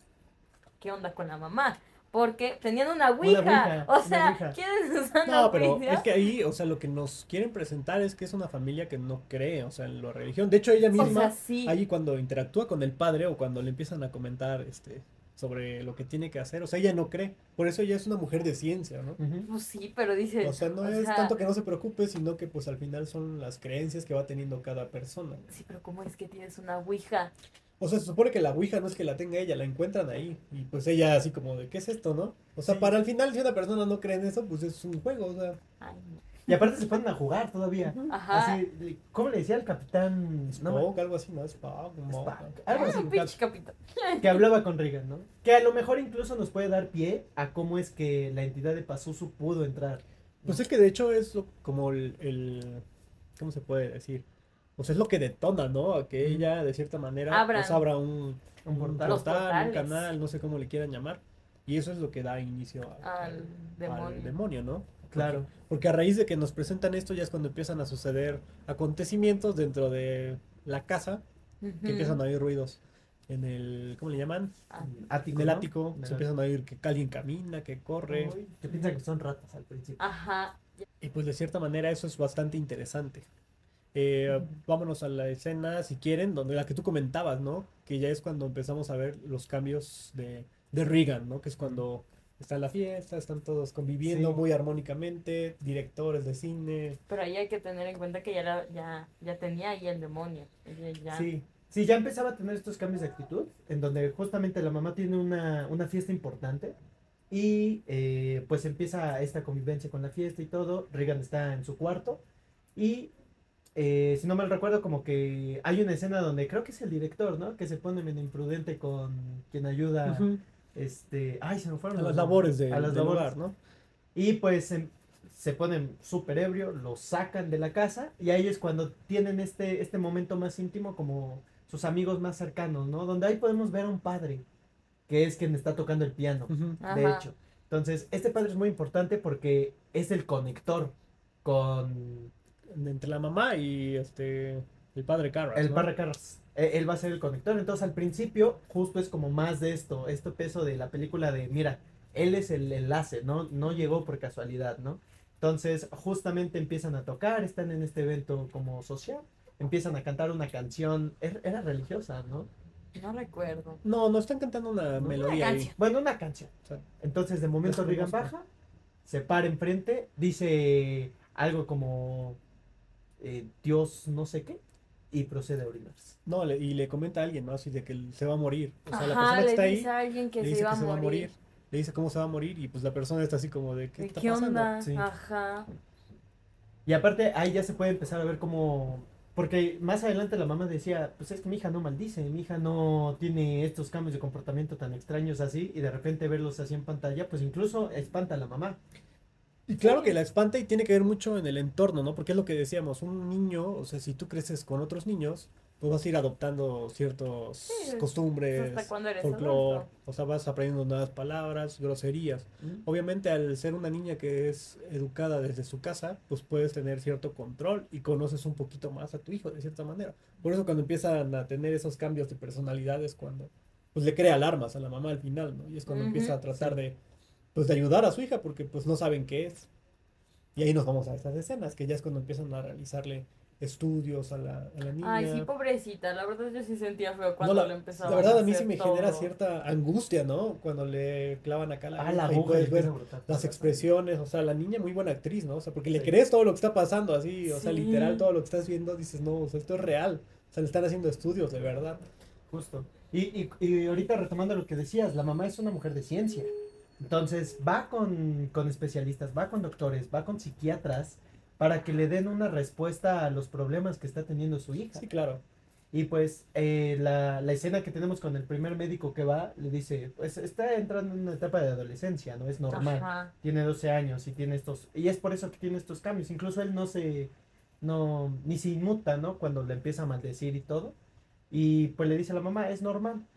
¿qué onda con la mamá? Porque tenían una ouija. ouija, o una sea, ouija. ¿quiénes usan No, pero ouija? es que ahí, o sea, lo que nos quieren presentar es que es una familia que no cree, o sea, en la religión. De hecho, ella O misma, sea, sí. ahí cuando interactúa con el padre o cuando le empiezan a comentar, este, sobre lo que tiene que hacer, o sea, ella no cree. Por eso ella es una mujer de ciencia, ¿no? Pues sí, pero dices. O sea, no o es sea, tanto que no se preocupe, sino que pues al final son las creencias que va teniendo cada persona. Sí, pero ¿cómo es que tienes una ouija? O sea, se supone que la Ouija no es que la tenga ella, la encuentran ahí. Y pues ella así como de, ¿qué es esto, no? O sea, Sí. para el final, si una persona no cree en eso, pues es un juego, o sea. Ay, no. Y aparte se ponen a jugar todavía. Ajá. Así, ¿Cómo le decía el capitán? No, Spock, algo así, ¿no? Spock. Spock, algo así. Ah, pinche capitán. que hablaba con Regan, ¿no? Que a lo mejor incluso nos puede dar pie a cómo es que la entidad de Pazuzu pudo entrar. Pues es que de hecho es como el, el- ¿Cómo se puede decir? Pues es lo que detona, ¿no? A que ella, de cierta manera, Abran. pues abra un, portal. Un canal, no sé cómo le quieran llamar. Y eso es lo que da inicio a- Al al, demonio. al demonio, ¿no? Claro. Porque a raíz de que nos presentan esto ya es cuando empiezan a suceder acontecimientos dentro de la casa, que empiezan a oír ruidos en el, ¿cómo le llaman? Ah, Ático, En el ¿no? ático, se empiezan a oír que alguien camina, que corre. Uy, que piensan que son ratas al principio. Ajá. Y pues de cierta manera eso es bastante interesante. Eh, vámonos a la escena, si quieren, donde la que tú comentabas, ¿no? Que ya es cuando empezamos a ver los cambios de, de Regan, ¿no? Que es cuando está la fiesta, están todos conviviendo Sí. muy armónicamente, directores de cine. Pero ahí hay que tener en cuenta que ya, la- ya, ya tenía ahí el demonio. Ya- Sí. Sí, ya empezaba a tener estos cambios de actitud, en donde justamente la mamá tiene una, una fiesta importante y eh, pues empieza esta convivencia con la fiesta y todo. Regan está en su cuarto y eh, si no mal recuerdo como que hay una escena donde creo que es el director, ¿no? Que se pone medio imprudente con quien ayuda, este, ay, se me fueron A los las labores de, a las labores. lugar, ¿no? Y pues em- se ponen súper ebrio, lo sacan de la casa y ahí es cuando tienen este, este momento más íntimo como sus amigos más cercanos, ¿no? Donde ahí podemos ver a un padre, que es quien está tocando el piano, de Ajá. hecho. Entonces, este padre es muy importante porque es el conector con Entre la mamá y este el padre Carras, el ¿no? padre Carras. Eh, Él va a ser el conector. Entonces, al principio, justo es como más de esto, este peso de la película de, mira, él es el enlace, ¿no? No llegó por casualidad, ¿no? Entonces, justamente empiezan a tocar, están en este evento como social, empiezan a cantar una canción, er- era religiosa, ¿no? No recuerdo. No, no están cantando una No, melodía una ahí. Bueno, una canción. O sea, Entonces, de momento Regan baja, se para enfrente, dice algo como eh, Dios no sé qué, y procede a orinarse. no, le- y le comenta a alguien, ¿no? Así de que se va a morir. O sea, la persona que le está ahí dice a alguien que le se dice iba que a se va a morir. morir. Le dice cómo se va a morir y pues la persona está así como de ¿qué ¿De está qué pasando? onda? Sí. Ajá. Y aparte, ahí ya se puede empezar a ver cómo. Porque más adelante la mamá decía: Pues es que mi hija no maldice, mi hija no tiene estos cambios de comportamiento tan extraños así. Y de repente verlos así en pantalla, pues incluso espanta a la mamá. Y claro que la espanta y tiene que ver mucho en el entorno, ¿no? Porque es lo que decíamos, un niño, o sea, si tú creces con otros niños, pues vas a ir adoptando ciertos Sí, costumbres, folclore, o sea, vas aprendiendo nuevas palabras, groserías. Obviamente al ser una niña que es educada desde su casa, pues puedes tener cierto control y conoces un poquito más a tu hijo de cierta manera. Por eso cuando empiezan a tener esos cambios de personalidades, cuando pues le crea alarmas a la mamá al final, ¿no? Y es cuando empieza a tratar de pues de ayudar a su hija porque pues no saben qué es. Y ahí nos vamos a estas escenas, que ya es cuando empiezan a realizarle estudios a la, a la niña. Ay, sí, pobrecita. La verdad yo sí sentía feo No, cuando la, lo empezaba la a verdad a mí sí me genera todo. cierta angustia, ¿no? Cuando le clavan acá la Ah, la y puedes ver a las expresiones, o sea, la niña muy buena actriz, ¿no? O sea, porque le Sí. crees todo lo que está pasando así, o sea, Sí. literal todo lo que estás viendo, dices, no, o sea, esto es real. O sea, le están haciendo estudios, de verdad. Justo. Y, y, y ahorita retomando lo que decías, la mamá es una mujer de ciencia. Entonces va con, con especialistas, va con doctores, va con psiquiatras para que le den una respuesta a los problemas que está teniendo su hija. Sí, claro. Y pues eh, la, la escena que tenemos con el primer médico que va, le dice, pues está entrando en una etapa de adolescencia, ¿no? Es normal. Ajá. Tiene 12 años y tiene estos, y es por eso que tiene estos cambios. Incluso él no se, no, ni se inmuta, ¿no? Cuando le empieza a maldecir y todo. Y pues le dice a la mamá, es normal.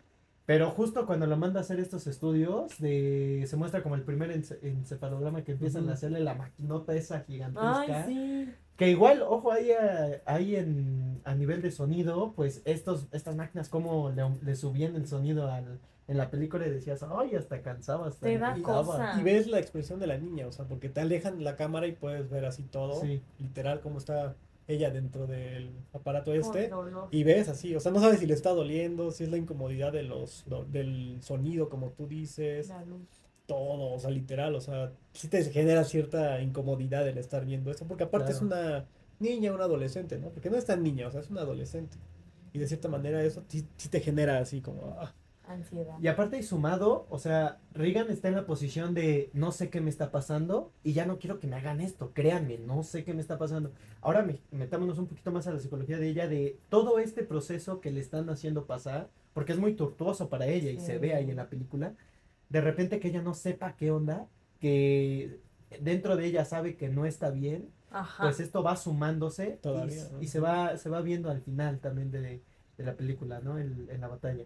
Pero justo cuando lo manda a hacer estos estudios, de, se muestra como el primer ence- encefalograma que empiezan a hacerle la maquinota esa gigantesca. Ay, sí. Que igual, ojo, ahí, a- ahí en, a nivel de sonido, pues estos, estas máquinas, como le, le subían el sonido al, en la película y decías, ay, hasta cansaba, hasta Te da irritaba". cosa. Y ves la expresión de la niña, o sea, porque te alejan la cámara y puedes ver así todo, Sí. literal, cómo está ella dentro del aparato este. Y ves así, o sea, no sabes si le está doliendo, si es la incomodidad de los, do- del sonido, como tú dices, La luz. todo, o sea, literal, o sea, sí te genera cierta incomodidad el estar viendo esto, porque aparte es una niña, una adolescente, ¿no? Porque no es tan niña, o sea, es una adolescente. Y de cierta manera eso sí, sí te genera así como, ah, Ansiedad. Y aparte y sumado, o sea, Regan está en la posición de no sé qué me está pasando y ya no quiero que me hagan esto, créanme, no sé qué me está pasando. Ahora me- metámonos un poquito más a la psicología de ella, de todo este proceso que le están haciendo pasar, porque es muy tortuoso para ella y Sí. se ve ahí en la película, de repente que ella no sepa qué onda, que dentro de ella sabe que no está bien, Ajá. pues esto va sumándose y- Todavía, y, ¿no? se va se va viendo al final también de, de la película, ¿no? En, en la batalla.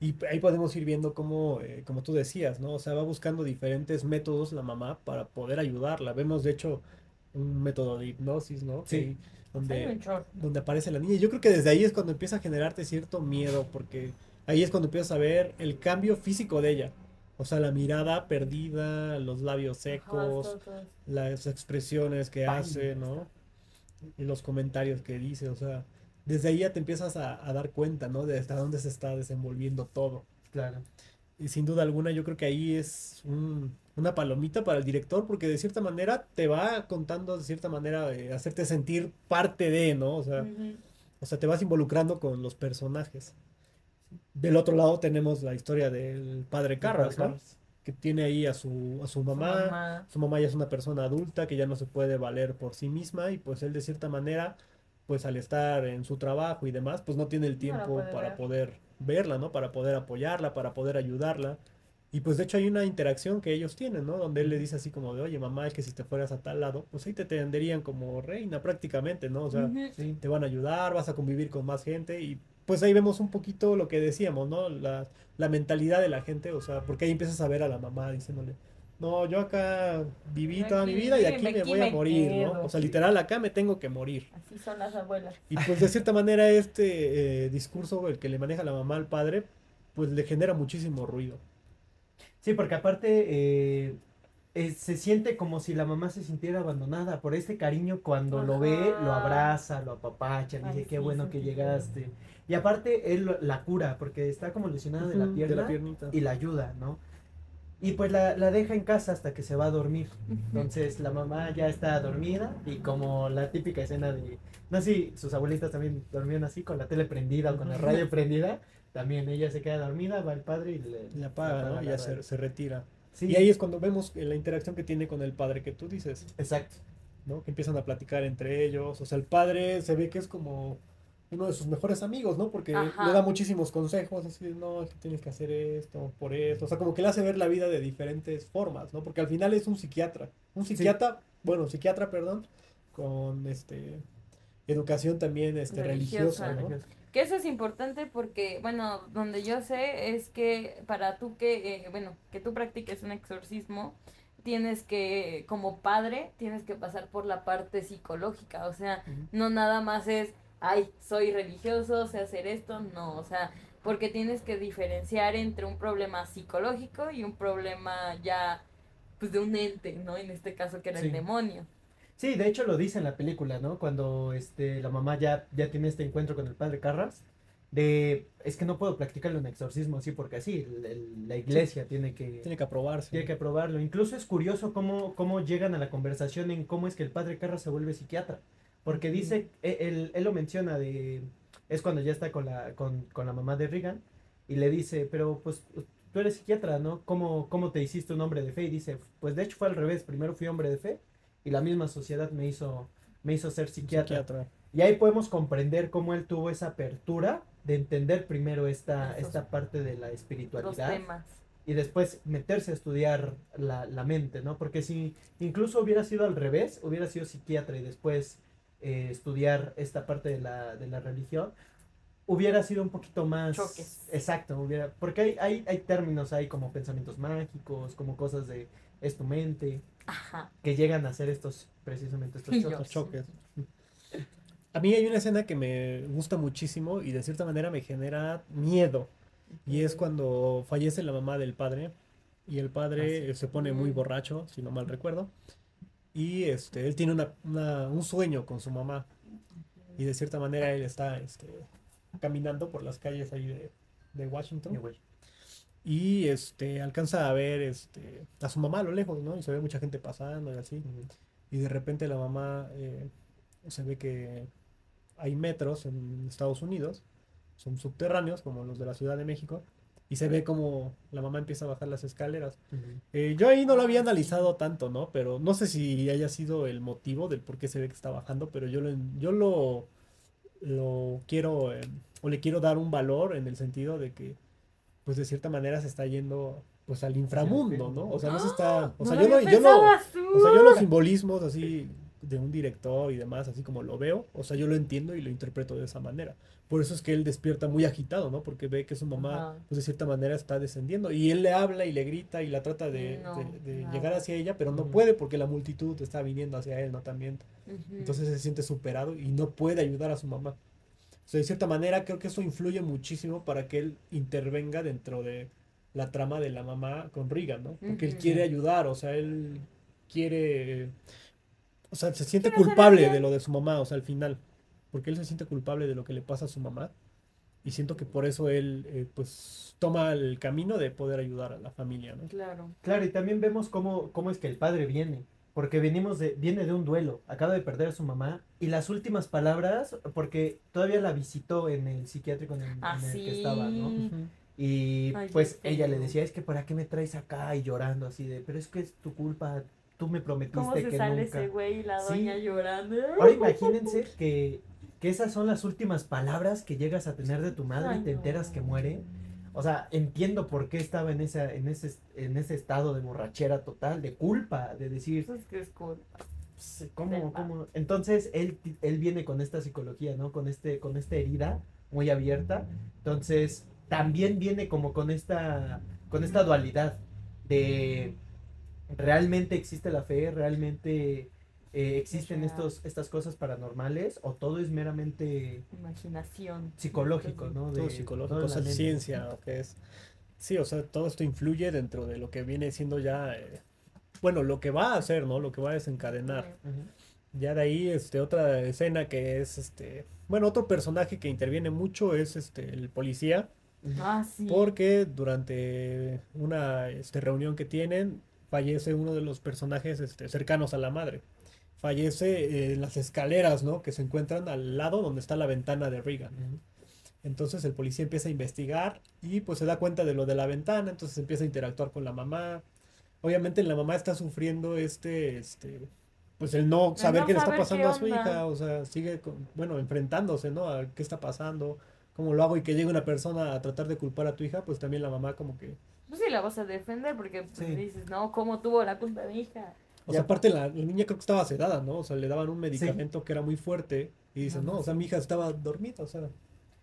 Y ahí podemos ir viendo cómo, eh, como tú decías, ¿no? O sea, va buscando diferentes métodos la mamá para poder ayudarla. Vemos, de hecho, un método de hipnosis, ¿no? Sí. Que- donde, donde aparece la niña. Y yo creo que desde ahí es cuando empieza a generarte cierto miedo, porque ahí es cuando empiezas a ver el cambio físico de ella. O sea, la mirada perdida, los labios secos, las expresiones que hace, ¿no? está. Y los comentarios que dice, o sea, desde ahí ya te empiezas a, a dar cuenta, ¿no? De hasta dónde se está desenvolviendo todo. Claro. Y sin duda alguna yo creo que ahí es un- una palomita para el director porque de cierta manera te va contando de cierta manera eh, hacerte sentir parte de, ¿no? O sea, Ujú. o sea, te vas involucrando con los personajes. Del otro lado tenemos la historia del padre Carras, ¿no? Que tiene ahí a su, a su Su mamá. mamá. Su mamá ya es una persona adulta que ya no se puede valer por sí misma y pues él de cierta manera, pues al estar en su trabajo y demás, pues no tiene el tiempo para ver. poder verla, ¿no? Para poder apoyarla, para poder ayudarla. Y pues de hecho hay una interacción que ellos tienen, ¿no? Donde él le dice así como de, oye mamá, es que si te fueras a tal lado, pues ahí te atenderían como reina prácticamente, ¿no? O sea. Sí. te van a ayudar, vas a convivir con más gente y pues ahí vemos un poquito lo que decíamos, ¿no? La, la mentalidad de la gente, o sea, porque ahí empiezas a ver a la mamá diciéndole, no, yo acá viví Yo toda mi vida y aquí me- me aquí voy a me morir, quedo, ¿no? O sea, literal, acá me tengo que morir. Así son las abuelas. Y pues de cierta manera este eh, discurso, el que le maneja la mamá al padre, pues le genera muchísimo ruido. Sí, porque aparte eh, eh, se siente como si la mamá se sintiera abandonada por este cariño cuando lo ve, lo abraza, lo apapacha, le dice qué sí, bueno sí, que sí. llegaste. Y aparte él lo- la cura porque está como lesionada de la pierna la piernita. y la ayuda, ¿no? Y pues la, la deja en casa hasta que se va a dormir. Entonces la mamá ya está dormida y como la típica escena de... No sé si sus abuelitas también dormían así con la tele prendida o con la radio prendida. También ella se queda dormida, va el padre y le, La apaga, ¿no? Y ya se, se retira. Sí, Y ahí es cuando vemos eh, la interacción que tiene con el padre que tú dices. Exacto. ¿no? Que empiezan a platicar entre ellos. O sea, el padre se ve que es como uno de sus mejores amigos, ¿no? Porque Ajá. le da muchísimos consejos, así, no, es que tienes que hacer esto, por esto. O sea, como que le hace ver la vida de diferentes formas, ¿no? Porque al final es un psiquiatra. Un psiquiatra, bueno, psiquiatra, perdón, con este educación también este, religiosa, Religiosa. ¿no? Que eso es importante porque, bueno, donde yo sé es que para tú que, eh, bueno, que tú practiques un exorcismo, tienes que, como padre, tienes que pasar por la parte psicológica, o sea, no nada más es, ay, soy religioso, sé hacer esto, no, o sea, porque tienes que diferenciar entre un problema psicológico y un problema ya, pues, de un ente, ¿no? En este caso que era Sí. el demonio. Sí, de hecho lo dice en la película, ¿no? Cuando este, la mamá ya, ya tiene este encuentro con el padre Carras, de, es que no puedo practicarle un exorcismo así porque así, el- el- la iglesia tiene que... Tiene que aprobarse. Tiene que aprobarlo. Incluso es curioso cómo, cómo llegan a la conversación en cómo es que el padre Carras se vuelve psiquiatra. Porque dice, e- él, él lo menciona de... Es cuando ya está con la, con, con la mamá de Regan y le dice, pero pues tú eres psiquiatra, ¿no? ¿Cómo, ¿Cómo te hiciste un hombre de fe? Y dice, pues de hecho fue al revés. Primero fui hombre de fe y la misma sociedad me hizo, me hizo ser psiquiatra. Psiquiatra. Y ahí podemos comprender cómo él tuvo esa apertura de entender primero esta, Esos esta parte de la espiritualidad temas. y después meterse a estudiar la, la mente, ¿no? Porque si incluso hubiera sido al revés, hubiera sido psiquiatra y después eh, estudiar esta parte de la, de la religión, hubiera sido un poquito más... Choques. Exacto, hubiera... Porque hay, hay, hay términos ahí como pensamientos mágicos, como cosas de es tu mente, Ajá. que llegan a ser estos, precisamente estos choques. A mí hay una escena que me gusta muchísimo y de cierta manera me genera miedo. Y es cuando fallece la mamá del padre y el padre Ah, sí. se pone muy Mm. borracho, si no mal recuerdo. Y este, él tiene una, una- un sueño con su mamá. Y de cierta manera él está este, caminando por las calles ahí de, de Washington. Güey, Y este, alcanza a ver este, a su mamá a lo lejos, ¿no? Y se ve mucha gente pasando y así. Y de repente la mamá eh, se ve que hay metros en Estados Unidos, son subterráneos como los de la Ciudad de México, y se ve como la mamá empieza a bajar las escaleras. Eh, yo ahí no lo había analizado tanto, ¿no? Pero no sé si haya sido el motivo del por qué se ve que está bajando, pero yo lo, yo lo, lo quiero, eh, o le quiero dar un valor en el sentido de que, pues de cierta manera se está yendo pues al inframundo, ¿no? O sea, no se está, o sea, No yo lo no, yo no, o sea, yo los simbolismos así de un director y demás, así como lo veo, o sea, yo lo entiendo y lo interpreto de esa manera. Por eso es que él despierta muy agitado, ¿no? Porque ve que su mamá, Ajá. pues de cierta manera está descendiendo y él le habla y le grita y la trata de, No, de- de nada. llegar hacia ella, pero no puede porque la multitud está viniendo hacia él, ¿no? También. Ujú. Entonces se siente superado y no puede ayudar a su mamá. O sea, de cierta manera creo que eso influye muchísimo para que él intervenga dentro de la trama de la mamá con Regan, ¿no? Porque él quiere ayudar, o sea, él quiere, o sea, se siente culpable de lo de su mamá, o sea, al final, porque él se siente culpable de lo que le pasa a su mamá y siento que por eso él, eh, pues, toma el camino de poder ayudar a la familia, ¿no? Claro. Claro, y también vemos cómo, cómo es que el padre viene. Porque venimos de, viene de un duelo, acaba de perder a su mamá. Y las últimas palabras, porque todavía la visitó en el psiquiátrico en el, en Ah, el sí. que estaba, ¿no? Y Ay, pues ella le decía, es que ¿para qué me traes acá? Y llorando así de, pero es que es tu culpa, tú me prometiste ¿Cómo se que sale nunca. ese güey y la Sí. doña llorando? Ahora imagínense que, que esas son las últimas palabras que llegas a tener de tu madre Ay, y te enteras no. que muere. O sea, entiendo por qué estaba en, esa, en, ese, en ese estado de borrachera total, de culpa, de decir, Eso es que es culpa. "Pues, ¿cómo, cómo? Entonces, él, él viene con esta psicología, ¿no? Con, este, con esta herida muy abierta. Entonces, también viene como con esta, con esta dualidad de realmente existe la fe, realmente eh, existen estos, estas cosas paranormales o todo es meramente Imaginación. psicológico, ¿no? todo De- psicológico, todo o sea, ciencia, o que es. Sí, o sea, todo esto influye dentro de lo que viene siendo ya, eh, bueno, lo que va a hacer, ¿no? Lo que va a desencadenar. Ya de ahí, este, otra escena que es, este, bueno, otro personaje que interviene mucho es, este, el policía, Ah, sí. porque durante una, este, reunión que tienen, fallece uno de los personajes, este, cercanos a la madre. Fallece eh, en las escaleras, ¿no? Que se encuentran al lado donde está la ventana de Regan. Entonces el policía empieza a investigar y pues se da cuenta de lo de la ventana, entonces empieza a interactuar con la mamá. Obviamente la mamá está sufriendo este, este, pues el no saber no qué le está pasando a su hija, o sea, sigue, con- bueno, enfrentándose, ¿no? A qué está pasando, cómo lo hago y que llegue una persona a tratar de culpar a tu hija, pues también la mamá como que, Pues sí, la vas a defender porque pues, Sí. dices, no, ¿cómo tuvo la culpa mi hija? o sea, aparte la, la niña creo que estaba sedada, ¿no? O sea, le daban un medicamento que era muy fuerte y dices, No, no, o sea, mi hija estaba dormida, o sea,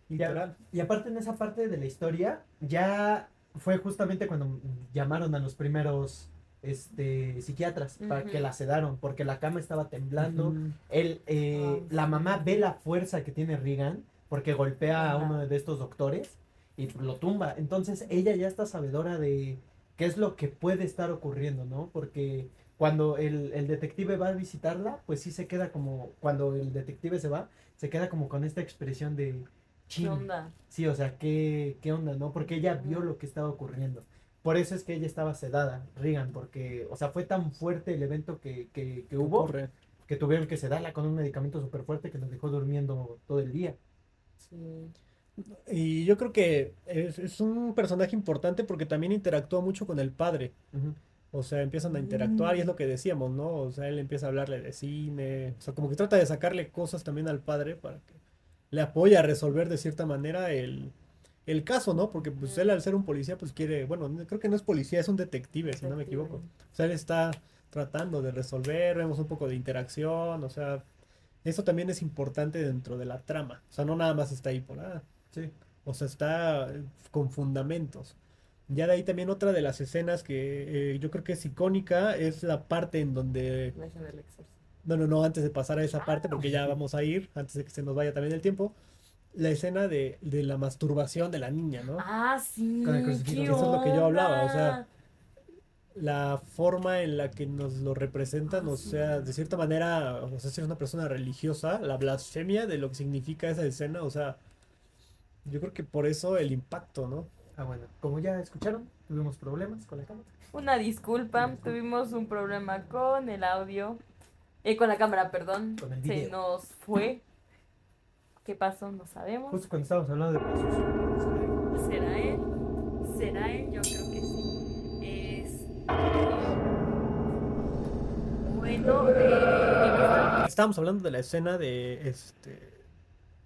literal. y aparte en esa parte de la historia, ya fue justamente cuando llamaron a los primeros este, psiquiatras para que la sedaron, porque la cama estaba temblando. Él, eh, Ah, la mamá ve la fuerza que tiene Regan, porque golpea a uno de estos doctores y lo tumba. Entonces ella ya está sabedora de qué es lo que puede estar ocurriendo, ¿no? Porque cuando el, el detective va a visitarla, pues sí se queda como, cuando el detective se va, se queda como con esta expresión de... ¿Qué "Chin". onda? Sí, o sea, ¿qué, qué onda, no? Porque ella vio lo que estaba ocurriendo. Por eso es que ella estaba sedada, Regan, porque, o sea, fue tan fuerte el evento que, que, que hubo Ocurre. que tuvieron que sedarla con un medicamento súper fuerte que nos dejó durmiendo todo el día. Sí. Y yo creo que es, es un personaje importante porque también interactúa mucho con el padre. O sea, empiezan a interactuar y es Mm. lo que decíamos, ¿no? O sea, él empieza a hablarle de cine. O sea, como que trata de sacarle cosas también al padre para que le apoye a resolver de cierta manera el, el caso, ¿no? Porque pues él al ser un policía pues quiere, bueno, no- creo que no es policía, es un detective, si no me equivoco. O sea, él está tratando de resolver, vemos un poco de interacción, o sea, eso también es importante dentro de la trama. O sea, no nada más está ahí por, ah, Sí. o sea, está eh, con fundamentos. Ya de ahí también otra de las escenas que eh, yo creo que es icónica es la parte en donde... No, no, no, antes de pasar a esa parte, porque ya vamos a ir, antes de que se nos vaya también el tiempo, la escena de, de la masturbación de la niña, ¿no? Ah, sí. Con el crucifijo. ¿qué Eso es lo que yo hablaba, o sea? La forma en la que nos lo representan, Ah, o sí. sea, de cierta manera, o sea, si eres una persona religiosa, la blasfemia de lo que significa esa escena, o sea, yo creo que por eso el impacto, ¿no? Ah, bueno, como ya escucharon, tuvimos problemas con la cámara. Una disculpa, tuvimos un problema con el audio, eh, con la cámara, perdón. Con el Se video. nos fue. ¿Qué pasó? No sabemos. Justo cuando estábamos hablando de posesiones. ¿Será él? ¿Será él? Yo creo que sí. Es. Bueno, eh, Estábamos hablando de la escena de este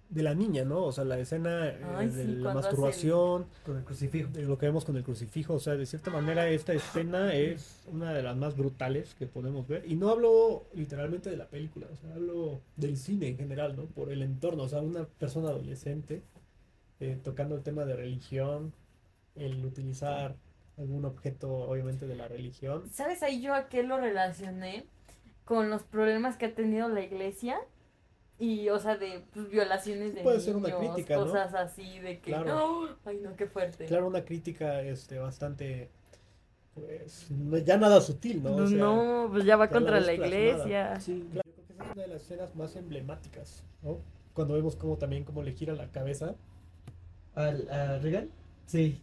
de la niña, ¿no? O sea, la escena eh, de sí, la el- masturbación, Con el crucifijo. de lo que vemos con el crucifijo, o sea, de cierta manera esta escena es una de las más brutales que podemos ver. Y no hablo literalmente de la película, o sea, hablo del cine en general, ¿no? Por el entorno, o sea, una persona adolescente eh, tocando el tema de religión, el utilizar algún objeto, obviamente, de la religión. ¿Sabes ahí yo a qué lo relacioné? Con los problemas que ha tenido la iglesia. Y, o sea, de pues, violaciones de Puede ser una niños, crítica, ¿no? cosas así, de que Claro. no, ay no, qué fuerte. Claro, una crítica este, bastante, pues, no- ya nada sutil, ¿no? O sea, no, pues ya va contra la iglesia. Sí, claro, yo creo que esa es una de las escenas más emblemáticas, ¿no? Cuando vemos cómo también cómo le gira la cabeza. ¿Al, a Regan? Sí.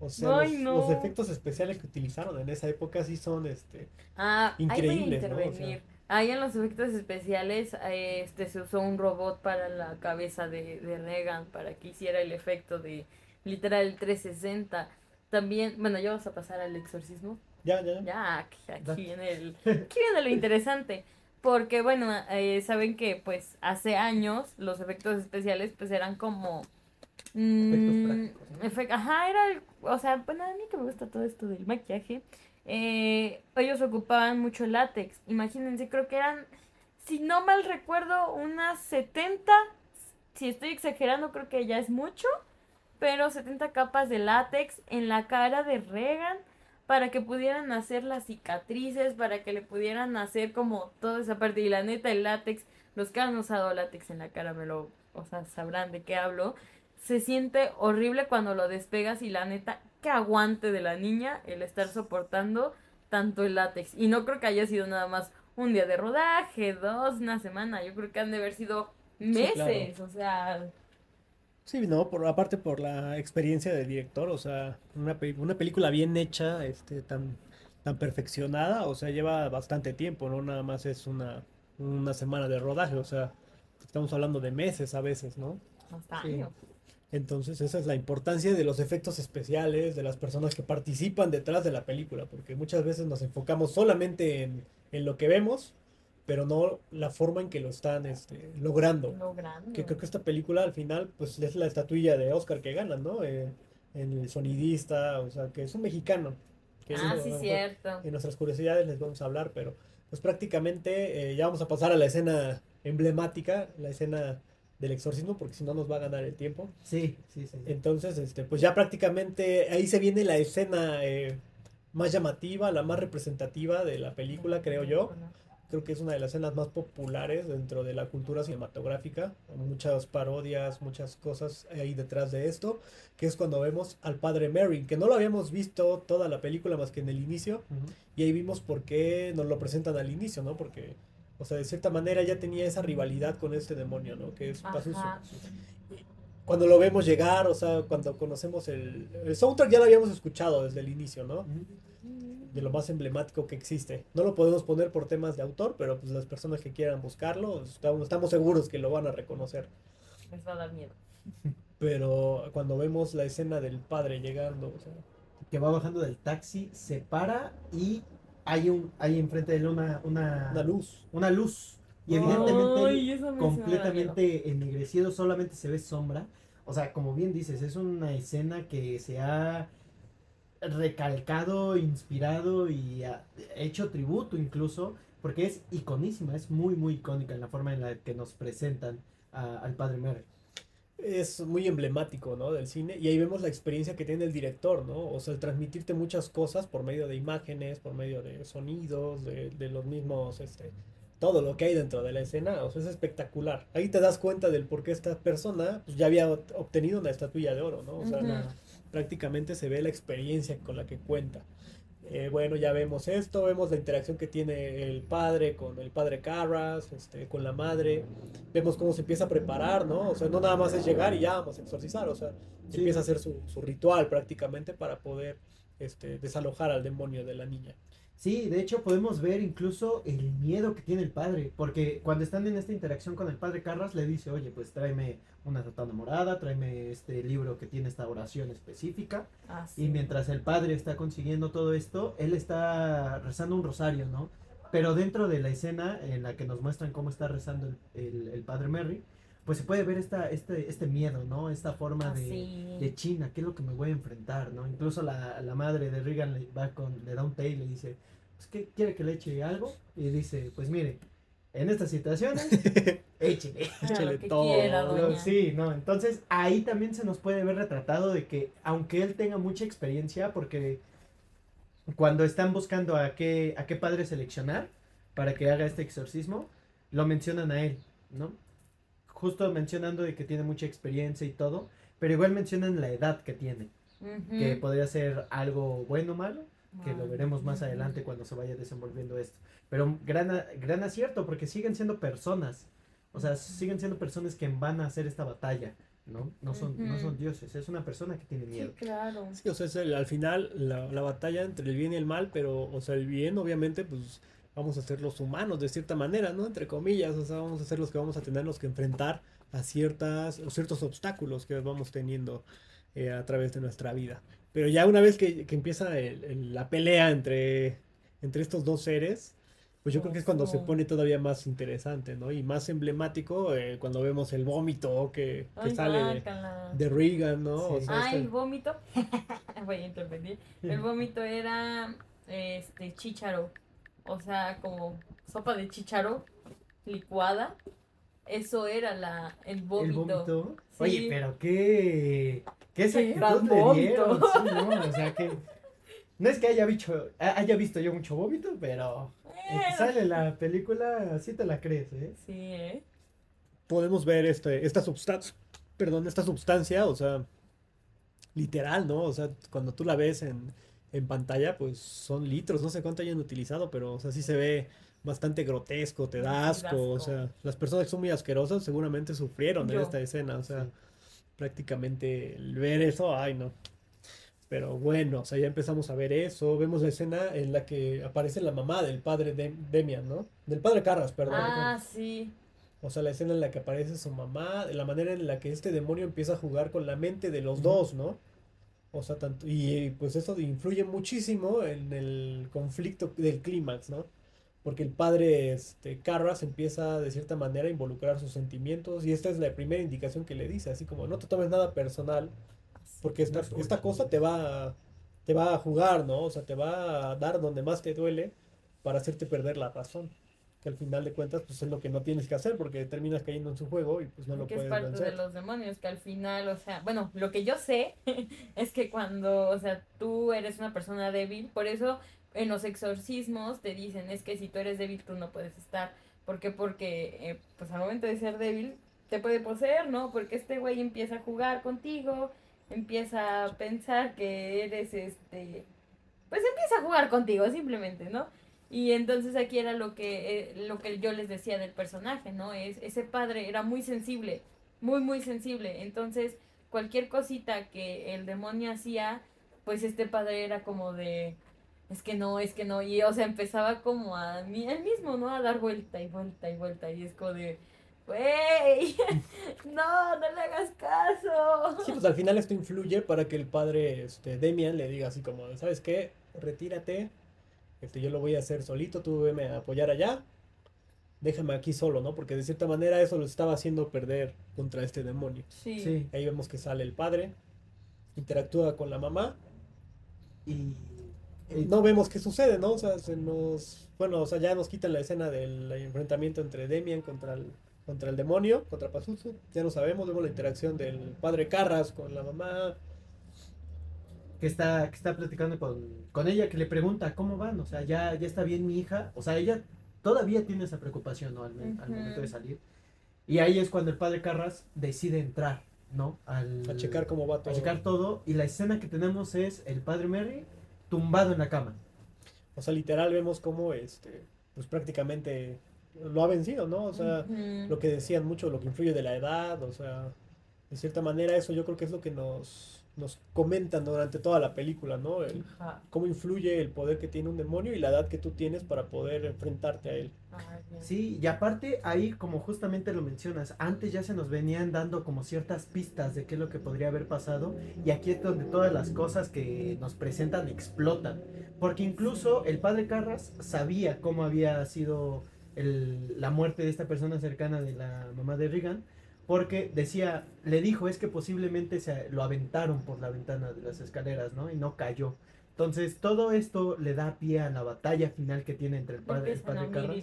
O sea, Ay, los, no. los efectos especiales que utilizaron en esa época sí son, este, Ah, ahí voy a Increíbles, ¿no? O sea- intervenir. Ahí en los efectos especiales eh, este se usó un robot para la cabeza de, de Reagan para que hiciera el efecto de literal el 360. También, bueno, ya vamos a pasar al exorcismo. ya, ya, Ya, aquí, aquí viene el, aquí viene lo interesante. Porque, bueno, eh, saben que pues hace años los efectos especiales pues eran como... mm, prácticos, ¿no? efe- Ajá, era, el- o sea, bueno, a mí que me gusta todo esto del maquillaje, eh, ellos ocupaban mucho látex. Imagínense, creo que eran, si no mal recuerdo, unas 70, si estoy exagerando creo que ya es mucho, pero 70 capas de látex en la cara de Regan para que pudieran hacer las cicatrices, para que le pudieran hacer como toda esa parte. Y la neta, el látex, los que han usado látex en la cara me lo, o sea, sabrán de qué hablo. Se siente horrible cuando lo despegas y la neta, que aguante de la niña el estar soportando tanto el látex. Y no creo que haya sido nada más un día de rodaje, dos, una semana. Yo creo que han de haber sido meses, o sea, Sí, no, por, aparte por la experiencia del director, o sea, una, una película bien hecha, este, tan, tan perfeccionada, o sea, lleva bastante tiempo, no nada más es una, una semana de rodaje, o sea, estamos hablando de meses a veces, ¿no? hasta Sí. años. Entonces esa es la importancia de los efectos especiales, de las personas que participan detrás de la película, porque muchas veces nos enfocamos solamente en, en lo que vemos, pero no la forma en que lo están este, logrando. Logrando. Que creo que esta película al final pues es la estatuilla de Oscar que gana, ¿no? Eh, en el sonidista, o sea, que es un mexicano. Que Ah, sí, cierto. En nuestras curiosidades les vamos a hablar, pero pues prácticamente eh, ya vamos a pasar a la escena emblemática, la escena del exorcismo, porque si no nos va a ganar el tiempo. Sí, sí, sí. sí. Entonces, este, pues ya prácticamente ahí se viene la escena eh, más llamativa, la más representativa de la película, creo yo. Creo que es una de las escenas más populares dentro de la cultura cinematográfica. Muchas parodias, muchas cosas ahí detrás de esto, que es cuando vemos al padre Mary, que no lo habíamos visto toda la película más que en el inicio, y ahí vimos por qué nos lo presentan al inicio, ¿no? Porque, o sea, de cierta manera ya tenía esa rivalidad con este demonio, ¿no? Que es Pazuzu cuando lo vemos llegar, o sea, cuando conocemos el, el soundtrack ya lo habíamos escuchado desde el inicio, ¿no? De lo más emblemático que existe. No lo podemos poner por temas de autor, pero pues las personas que quieran buscarlo, estamos, estamos seguros que lo van a reconocer. Les va a dar miedo. Pero cuando vemos la escena del padre llegando, o sea, Que va bajando del taxi, se para y hay un hay enfrente de él una, una, una luz. una luz. Y evidentemente Ay, completamente ennegrecido, solamente se ve sombra. O sea, como bien dices, es una escena que se ha recalcado, inspirado y ha hecho tributo incluso, porque es iconísima, es muy, muy icónica en la forma en la que nos presentan a- al padre Mary. Es muy emblemático, ¿no? Del cine. Y ahí vemos la experiencia que tiene el director, ¿no? O sea, el transmitirte muchas cosas por medio de imágenes, por medio de sonidos, de, de los mismos, este, todo lo que hay dentro de la escena, o sea, es espectacular. Ahí te das cuenta del por qué esta persona pues, ya había obtenido una estatuilla de oro, ¿no? O sea, prácticamente se ve la experiencia con la que cuenta. Eh, bueno, ya vemos esto, vemos la interacción que tiene el padre con el padre Carras, este, con la madre, vemos cómo se empieza a preparar, ¿no? O sea, no nada más es llegar y ya vamos a exorcizar, o sea, Sí. empieza a hacer su, su ritual prácticamente para poder este, desalojar al demonio de la niña. Sí, de hecho podemos ver incluso el miedo que tiene el padre, porque cuando están en esta interacción con el padre Carras le dice, oye, pues tráeme una sotana morada, tráeme este libro que tiene esta oración específica, Ah, y mientras el padre está consiguiendo todo esto, él está rezando un rosario, ¿no? Pero dentro de la escena en la que nos muestran cómo está rezando el, el- el padre Merry, pues se puede ver esta, este, este miedo, ¿no? Esta forma Ah, de, sí. de China, ¿qué es lo que me voy a enfrentar, no? Incluso la, la madre de Regan le, va con, le da un té y le dice, pues, ¿qué quiere que le eche algo? Y dice, pues mire, en estas situaciones, échele. Que todo, sí, no, entonces ahí también se nos puede ver retratado de que aunque él tenga mucha experiencia, porque cuando están buscando a qué, a qué padre seleccionar para que haga este exorcismo, lo mencionan a él, ¿no? Justo mencionando de que tiene mucha experiencia y todo, pero igual mencionan la edad que tiene, Ujú. que podría ser algo bueno o malo, que lo Ah, veremos más ujú. adelante cuando se vaya desenvolviendo esto. Pero gran, gran acierto, porque siguen siendo personas. O sea, siguen siendo personas que van a hacer esta batalla, ¿no? No son, no son dioses, es una persona que tiene Sí, miedo. claro. Sí, o sea, es el- al final la, la batalla entre el bien y el mal, pero, o sea, el bien, obviamente, pues vamos a ser los humanos de cierta manera, ¿no? Entre comillas, o sea, vamos a ser los que vamos a tenernos que enfrentar a ciertas, o ciertos obstáculos que vamos teniendo eh, a través de nuestra vida. Pero ya una vez que, que empieza el- el- la pelea entre, entre estos dos seres, pues yo creo que es cuando se pone todavía más interesante, ¿no? Y más emblemático eh, cuando vemos el vómito que, que Ay, sale de, de Regan, ¿no? O Sí. sea, Ah, este- el vómito. Voy a intervenir. El vómito era este chícharo. O sea, como sopa de chícharo licuada. Eso era la el El vómito. vómito. Sí. Oye, pero qué. ¿Qué exactitud le vómito. dieron? Sí, ¿no? O sea que. No es que haya, visto, haya visto yo mucho vómito, pero. el que Eh, sale la película, así te la crees, ¿eh? Sí, ¿eh? podemos ver este, esta sustancia, perdón, esta sustancia, o sea, literal, ¿no? O sea, cuando tú la ves en, en pantalla, pues son litros, no sé cuánto hayan utilizado, pero, o sea, sí se ve bastante grotesco, te da asco, o sea, las personas que son muy asquerosas seguramente sufrieron en Yo. esta escena, o sea, Sí. prácticamente el ver eso, ay, no. Pero bueno, o sea, ya empezamos a ver eso, vemos la escena en la que aparece la mamá del padre de Demian, ¿no? Del padre Carras, perdón. Ah, sí. O sea, la escena en la que aparece su mamá, de la manera en la que este demonio empieza a jugar con la mente de los dos, ¿no? O sea, tanto, y pues eso influye muchísimo en el conflicto del clímax, ¿no? Porque el padre, este, Carras empieza de cierta manera a involucrar sus sentimientos y esta es la primera indicación que le dice, así como no te tomes nada personal, porque esta, esta cosa te va, a- te va a jugar, ¿no? O sea, te va a dar donde más te duele para hacerte perder la razón. Que al final de cuentas, pues es lo que no tienes que hacer porque terminas cayendo en su juego y pues no lo que es puedes parte vencer. de los demonios, que al final, o sea, bueno, lo que yo sé es que cuando, o sea, tú eres una persona débil, por eso en los exorcismos te dicen, es que si tú eres débil, tú no puedes estar. ¿Por qué? Porque, eh, pues al momento de ser débil, te puede poseer, ¿no? Porque este güey empieza a jugar contigo, empieza a pensar que eres, este, pues empieza a jugar contigo, simplemente, ¿no? Y entonces aquí era lo que, eh, lo que yo les decía del personaje, ¿no? Es, ese padre era muy sensible, muy, muy sensible. Entonces, cualquier cosita que el demonio hacía, pues este padre era como de, es que no, es que no. Y, o sea, empezaba como a mí, él mismo, ¿no? A dar vuelta y vuelta y vuelta. Y es como de, güey, no, no le hagas caso. Sí, pues al final esto influye para que el padre, este, Demian, le diga así como, ¿sabes qué? Retírate, este, yo lo voy a hacer solito, tú veme a apoyar allá, déjame aquí solo, ¿no? Porque de cierta manera eso lo estaba haciendo perder contra este demonio. Sí. Sí. Ahí vemos que sale el padre, interactúa con la mamá, Y. y no vemos qué sucede, ¿no? O sea, se nos, bueno, o sea, ya nos quitan la escena del enfrentamiento entre Demian contra el, contra el demonio, contra Pazuzu, ya no sabemos, vemos la interacción del padre Carras con la mamá, que está, que está platicando con, con ella, que le pregunta cómo van, o sea, ya, ya está bien mi hija, o sea, ella todavía tiene esa preocupación, ¿no? Al, me- al Ujú. momento de salir. Y ahí es cuando el padre Carras decide entrar, ¿no? Al, a checar cómo va a todo. checar todo, y la escena que tenemos es el padre Mary tumbado en la cama. O sea, literal vemos cómo, este, pues prácticamente lo ha vencido, ¿no? O sea, Ujú. lo que decían mucho, lo que influye de la edad, o sea, de cierta manera eso yo creo que es lo que nos, nos comentan durante toda la película, ¿no? El- cómo influye el poder que tiene un demonio y la edad que tú tienes para poder enfrentarte a él. Bien. Sí, y aparte ahí, como justamente lo mencionas, antes ya se nos venían dando como ciertas pistas de qué es lo que podría haber pasado y aquí es donde todas las cosas que nos presentan explotan. Porque incluso el padre Carras sabía cómo había sido el- la muerte de esta persona cercana de la mamá de Regan, porque decía, le dijo, es que posiblemente se lo aventaron por la ventana de las escaleras, ¿no? Y no cayó. Entonces, todo esto le da pie a la batalla final que tiene entre el padre, el padre Carras.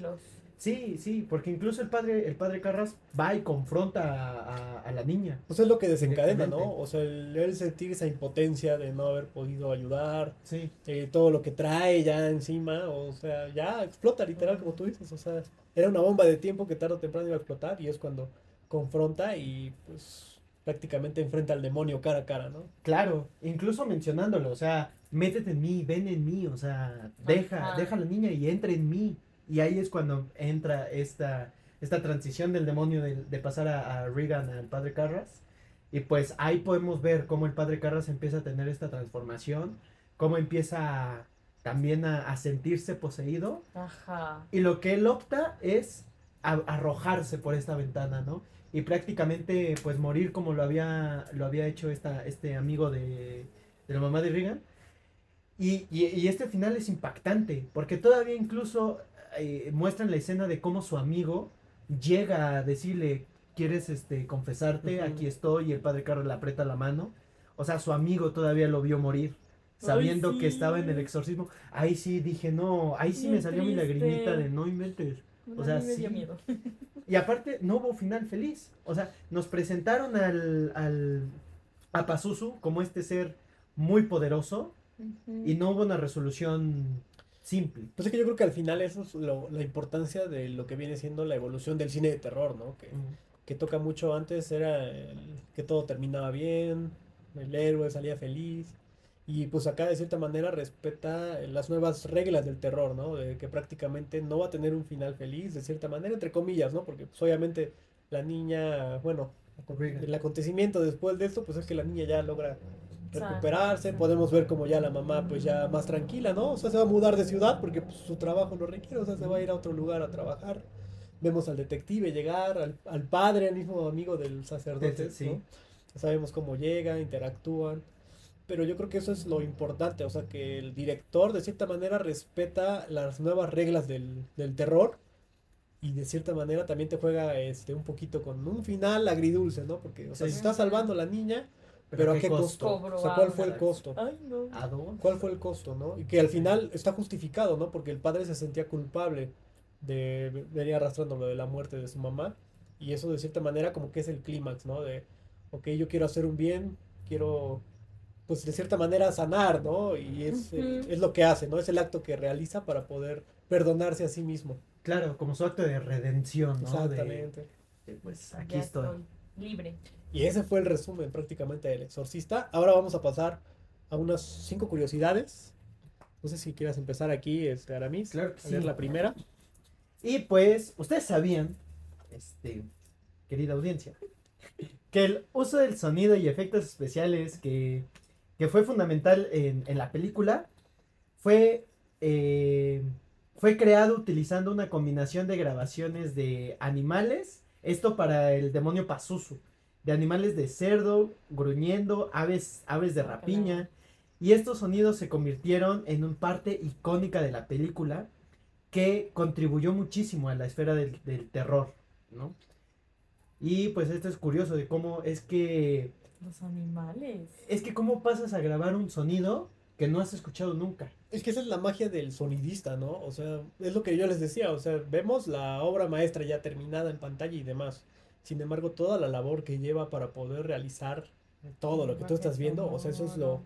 Sí, sí, porque incluso el padre, el padre Carras va y confronta a, a- a la niña. Pues es lo que desencadena, ¿no? O sea, el, el sentir esa impotencia de no haber podido ayudar, Sí, eh, todo lo que trae ya encima, o sea, ya explota literal como tú dices, o sea, era una bomba de tiempo que tarde o temprano iba a explotar y es cuando confronta y pues prácticamente enfrenta al demonio cara a cara, ¿no? claro, incluso mencionándolo, o sea, métete en mí, ven en mí, o sea, deja, Ajá. deja a la niña y entra en mí. Y ahí es cuando entra esta, esta transición del demonio de, de pasar a, a Regan al padre Carras. Y pues ahí podemos ver cómo el padre Carras empieza a tener esta transformación, cómo empieza a- también a- a sentirse poseído Ajá. Y lo que él opta es a- arrojarse por esta ventana, ¿no? Y prácticamente pues morir como lo había, lo había hecho esta, este amigo de, de la mamá de Regan. Y, y- y este final es impactante, porque todavía incluso eh, muestran la escena de cómo su amigo llega a decirle, ¿quieres este, confesarte? Aquí estoy, y el padre Carlos le aprieta la mano. O sea, su amigo todavía lo vio morir, sabiendo que estaba en el exorcismo. Ahí sí dije, no, ahí sí me salió mi lagrimita de no inventes. O A sea, mí me dio sí. miedo. Y aparte, no hubo final feliz. O sea, nos presentaron al, al a Pazuzu como este ser muy poderoso y no hubo una resolución simple. Pues es que yo creo que al final eso es lo- la importancia de lo que viene siendo la evolución del cine de terror, ¿no? Que, que toca mucho antes era el que todo terminaba bien, el héroe salía feliz. Y pues acá de cierta manera respeta las nuevas reglas del terror, ¿no? De que prácticamente no va a tener un final feliz, de cierta manera, entre comillas, ¿no? Porque pues obviamente la niña, bueno, el acontecimiento después de esto, pues es que la niña ya logra recuperarse, podemos ver como ya la mamá pues ya más tranquila, ¿no? O sea, se va a mudar de ciudad porque pues, su trabajo lo requiere, o sea, se va a ir a otro lugar a trabajar. Vemos al detective llegar, al, al padre, al mismo amigo del sacerdote, Sí. ¿no? Sabemos cómo llega, interactúan. Pero yo creo que eso es lo importante, o sea, que el director de cierta manera respeta las nuevas reglas del, del terror y de cierta manera también te juega este un poquito con un final agridulce, ¿no? Porque, o sea, Sí. se está salvando a la niña, pero, ¿a qué costo? O sea, ¿cuál fue el costo? Ay, no. ¿A dónde? ¿Cuál fue el costo, no? Y que al final está justificado, ¿no? Porque el padre se sentía culpable de venir arrastrando lo de la muerte de su mamá. Y eso de cierta manera como que es el clímax, ¿no? De, ok, yo quiero hacer un bien, quiero, pues de cierta manera sanar, ¿no? Y es, es lo que hace, ¿no? Es el acto que realiza para poder perdonarse a sí mismo. Claro, como su acto de redención, ¿no? De- Exactamente. de, pues aquí Ya estoy. libre. Y ese fue el resumen prácticamente del exorcista. Ahora vamos a pasar a unas cinco curiosidades. No sé si quieras empezar aquí, este, Aramis, Claro que a leer sí. la primera. Y pues, ustedes sabían, este, querida audiencia, que el uso del sonido y efectos especiales que, que fue fundamental en, la película fue, eh, fue creado utilizando una combinación de grabaciones de animales, esto para el demonio Pazuzu, de animales de cerdo, gruñendo, aves, aves de rapiña, y estos sonidos se convirtieron en una parte icónica de la película que contribuyó muchísimo a la esfera del, del terror, ¿no? Y pues esto es curioso de cómo es que Los animales. es que cómo pasas a grabar un sonido que no has escuchado nunca. Es que esa es la magia del sonidista, ¿no? O sea, es lo que yo les decía, o sea, vemos la obra maestra ya terminada en pantalla y demás. Sin embargo, toda la labor que lleva para poder realizar todo lo que tú estás viendo, o sea, eso es lo,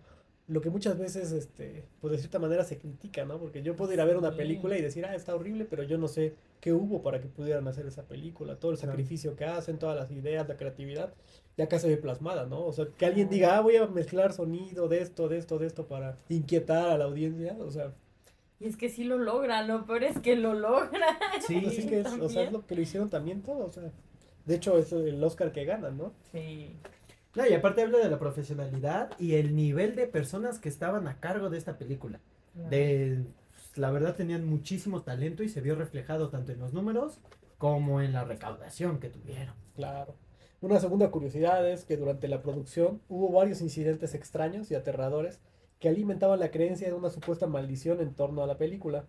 lo que muchas veces, este, pues de cierta manera se critica, ¿no? Porque yo puedo ir a ver una película y decir, ah, está horrible, pero yo no sé qué hubo para que pudieran hacer esa película, todo el sacrificio que hacen, todas las ideas, la creatividad, ya acá se ve plasmada, ¿no? O sea, que alguien diga, ah, voy a mezclar sonido de esto, de esto, de esto para inquietar a la audiencia, o sea, Y es que sí lo logra, lo peor es que lo logra. Sí, así que es, o sea, es lo que lo hicieron también todo, o sea, de hecho es el Oscar que ganan, ¿no? Sí. No, y aparte habla de la profesionalidad y el nivel de personas que estaban a cargo de esta película. De, pues, la verdad tenían muchísimo talento y se vio reflejado tanto en los números como en la recaudación que tuvieron. Claro. Una segunda curiosidad es que durante la producción hubo varios incidentes extraños y aterradores que alimentaban la creencia de una supuesta maldición en torno a la película.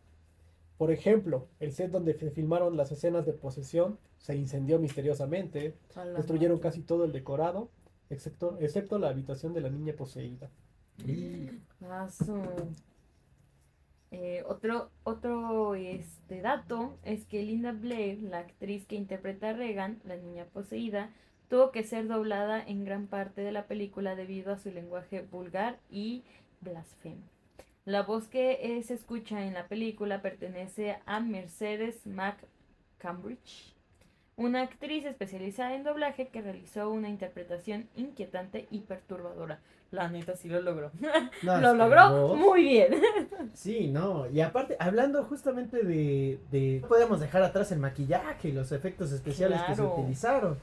Por ejemplo, el set donde se filmaron las escenas de posesión se incendió misteriosamente, destruyeron madre. casi todo el decorado, excepto, excepto la habitación de la niña poseída. Ah, Eh, otro otro este dato es que Linda Blair, la actriz que interpreta a Regan, la niña poseída, tuvo que ser doblada en gran parte de la película debido a su lenguaje vulgar y blasfemo. La voz que se escucha en la película pertenece a Mercedes McCambridge, una actriz especializada en doblaje que realizó una interpretación inquietante y perturbadora. La neta sí lo logró. No, Lo que logró vos- muy bien. Sí, no, y aparte, hablando justamente de, de... No podemos dejar atrás el maquillaje y los efectos especiales que se utilizaron.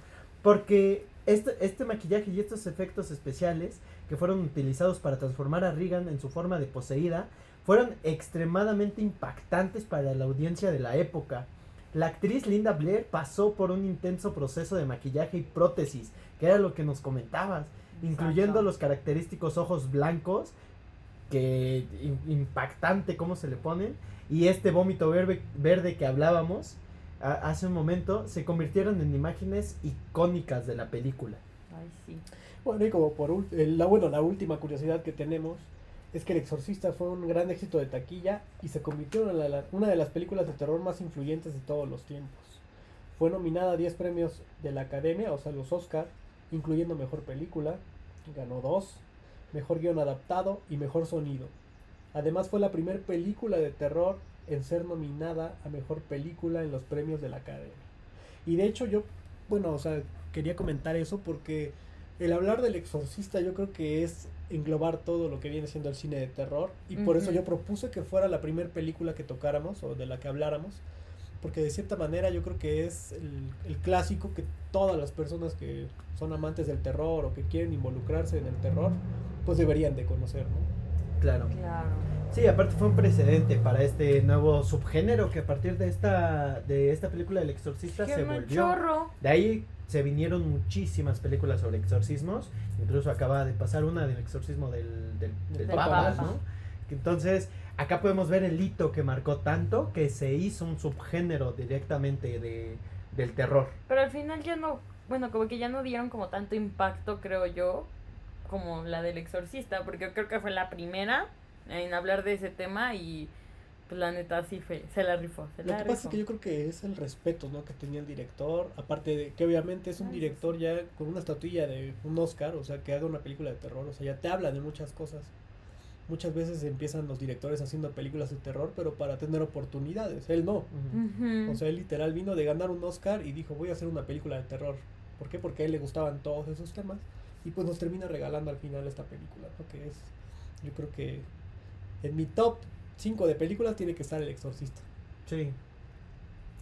Porque este, este maquillaje y estos efectos especiales que fueron utilizados para transformar a Regan en su forma de poseída fueron extremadamente impactantes para la audiencia de la época. La actriz Linda Blair pasó por un intenso proceso de maquillaje y prótesis, que era lo que nos comentabas, incluyendo los característicos ojos blancos que im- impactante cómo se le ponen y este vómito verde, verde que hablábamos hace un momento se convirtieron en imágenes icónicas de la película. Ay, sí. Bueno, y como por la, bueno, la última curiosidad que tenemos es que El Exorcista fue un gran éxito de taquilla y se convirtió en la- la- una de las películas de terror más influyentes de todos los tiempos. Fue nominada a 10 premios de la Academia, o sea, los Oscar, incluyendo Mejor Película, ganó dos, Mejor Guión Adaptado y Mejor Sonido. Además fue la primera película de terror en ser nominada a Mejor Película en los premios de la Academia. Y de hecho yo, bueno, o sea, quería comentar eso porque el hablar del exorcista yo creo que es englobar todo lo que viene siendo el cine de terror y por eso yo propuse que fuera la primera película que tocáramos o de la que habláramos porque de cierta manera yo creo que es el, el clásico que todas las personas que son amantes del terror o que quieren involucrarse en el terror pues deberían de conocer, ¿no? Claro. Claro. Sí, aparte fue un precedente para este nuevo subgénero que a partir de esta de esta película del exorcista se volvió. chorro. De ahí se vinieron muchísimas películas sobre exorcismos. Incluso acaba de pasar una del exorcismo del, del, del Del Papa, Papa. ¿no? Entonces, acá podemos ver el hito que marcó tanto que se hizo un subgénero directamente de, del terror. Pero al final ya no, bueno, como que ya no dieron como tanto impacto, creo yo, como la del exorcista, porque yo creo que fue la primera en hablar de ese tema y pues la neta sí fue, se la rifó, se Lo la que pasa es que yo creo que es el respeto ¿no? que tenía el director, aparte de que obviamente es un director ya con una estatuilla de un Oscar, o sea, que haga una película de terror, o sea, ya te habla de muchas cosas. Muchas veces empiezan los directores haciendo películas de terror, pero para tener oportunidades, él no. O sea, él literal vino de ganar un Oscar y dijo, voy a hacer una película de terror. ¿Por qué? Porque a él le gustaban todos esos temas. Y pues nos termina regalando al final esta película, ¿no? Que es, yo creo que en mi top 5 de películas tiene que estar El Exorcista. Sí.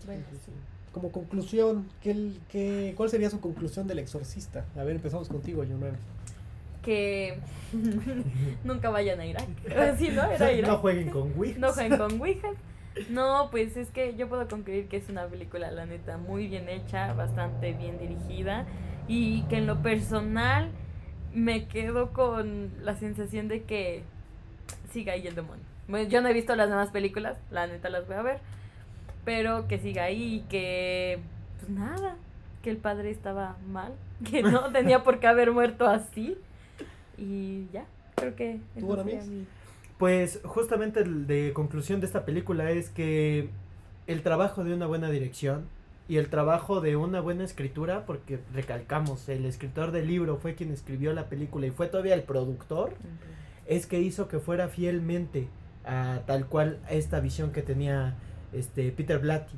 Bueno, sí. Como conclusión, ¿qué, el- qué- ¿cuál sería su conclusión del Exorcista? A ver, empezamos contigo, Junuel. Que nunca vayan a Irak. Sí, ¿no? Era Irak. no jueguen con Wii. No jueguen con Ouija. No, pues es que yo puedo concluir que es una película, la neta, muy bien hecha, bastante bien dirigida y que en lo personal me quedo con la sensación de que siga ahí el demonio. Bueno, yo no he visto las demás películas, la neta las voy a ver, pero que siga ahí y que, pues nada, que el padre estaba mal, que no tenía por qué haber muerto así y ya, creo que... ¿Tú, mi- Pues justamente el de conclusión de esta película es que el trabajo de una buena dirección y el trabajo de una buena escritura, porque recalcamos, el escritor del libro fue quien escribió la película y fue todavía el productor, es que hizo que fuera fielmente a tal cual esta visión que tenía este Peter Blatty.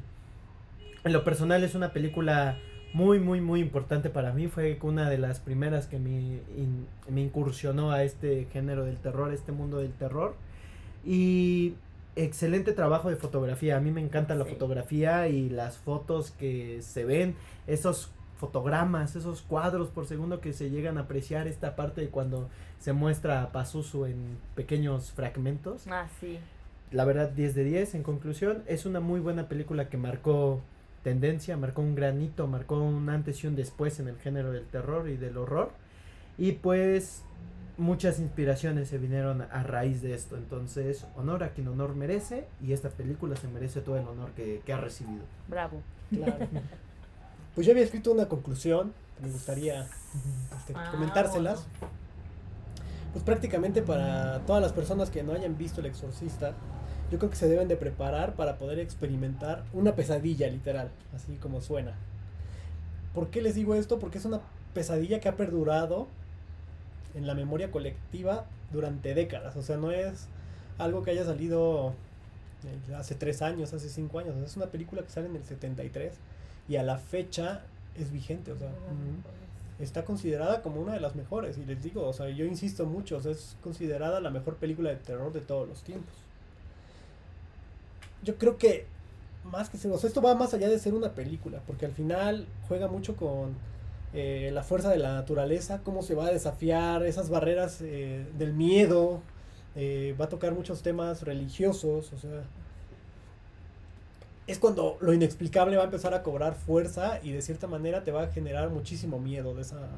En lo personal es una película muy muy muy importante para mí, fue una de las primeras que me, in- me incursionó a este género del terror, este mundo del terror y excelente trabajo de fotografía, a mí me encanta la Sí. fotografía y las fotos que se ven, esos fotogramas, esos cuadros por segundo que se llegan a apreciar esta parte de cuando se muestra a Pazuzu en pequeños fragmentos. Ah, sí. La verdad, 10 de 10. En conclusión, es una muy buena película que marcó tendencia, marcó un granito, marcó un antes y un después en el género del terror y del horror. Y pues muchas inspiraciones se vinieron a raíz de esto. Entonces, honor a quien honor merece y esta película se merece todo el honor que, que ha recibido. Bravo. Claro. Pues yo había escrito una conclusión, me gustaría este, Ah, comentárselas. Pues prácticamente para todas las personas que no hayan visto El Exorcista, yo creo que se deben de preparar para poder experimentar una pesadilla literal, así como suena. ¿Por qué les digo esto? Porque es una pesadilla que ha perdurado en la memoria colectiva durante décadas. O sea, no es algo que haya salido eh, hace tres años, hace cinco años. Es una película que sale en el 73 y a la fecha es vigente. O sea, está considerada como una de las mejores. Y les digo, o sea, yo insisto mucho, o sea, es considerada la mejor película de terror de todos los tiempos. Yo creo que más que ser, o sea, esto va más allá de ser una película, porque al final juega mucho con eh, la fuerza de la naturaleza, cómo se va a desafiar esas barreras eh, del miedo, eh, va a tocar muchos temas religiosos, o sea, es cuando lo inexplicable va a empezar a cobrar fuerza y de cierta manera te va a generar muchísimo miedo de esa,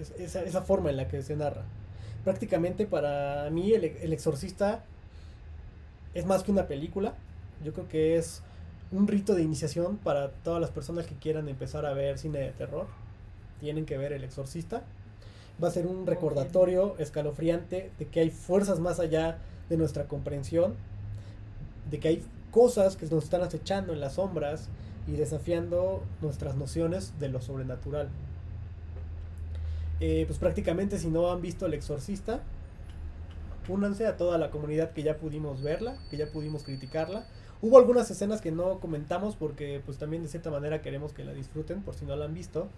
es- esa, esa forma en la que se narra. Prácticamente para mí el, el exorcista es más que una película, yo creo que es un rito de iniciación para todas las personas que quieran empezar a ver cine de terror. Tienen que ver El Exorcista. Va a ser un recordatorio escalofriante de que hay fuerzas más allá de nuestra comprensión, de que hay cosas que nos están acechando en las sombras y desafiando nuestras nociones de lo sobrenatural. Eh, pues prácticamente si no han visto El Exorcista, únanse a toda la comunidad que ya pudimos verla, que ya pudimos criticarla. Hubo algunas escenas que no comentamos porque pues también de cierta manera queremos que la disfruten por si no la han visto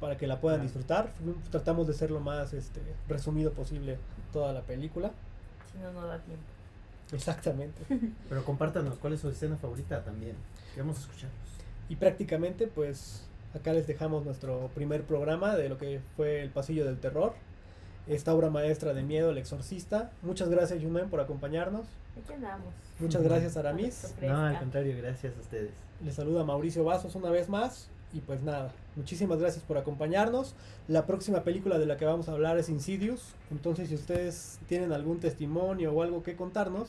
para que la puedan Claro. disfrutar. Tratamos de ser lo más este, resumido posible toda la película. Si no, no da tiempo. Exactamente. Pero compártanos cuál es su escena favorita también. Queremos escucharlos. Y prácticamente pues acá les dejamos nuestro primer programa de lo que fue El Pasillo del Terror. Esta obra maestra de miedo, El Exorcista. Muchas gracias Yunen por acompañarnos. Aquí andamos. Muchas gracias Aramis. No, al contrario, gracias a ustedes. Les saluda Mauricio Vasos una vez más. Y pues nada, muchísimas gracias por acompañarnos. La próxima película de la que vamos a hablar es Insidious. Entonces, si ustedes tienen algún testimonio o algo que contarnos,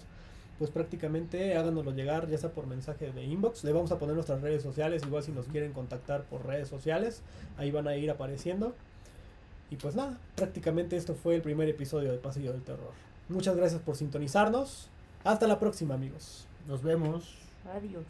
pues prácticamente háganoslo llegar, ya sea por mensaje de inbox. Le vamos a poner nuestras redes sociales, igual si nos quieren contactar por redes sociales, ahí van a ir apareciendo. Y pues nada, prácticamente esto fue el primer episodio de Pasillo del Terror. Muchas gracias por sintonizarnos. Hasta la próxima, amigos. Nos vemos. Adiós.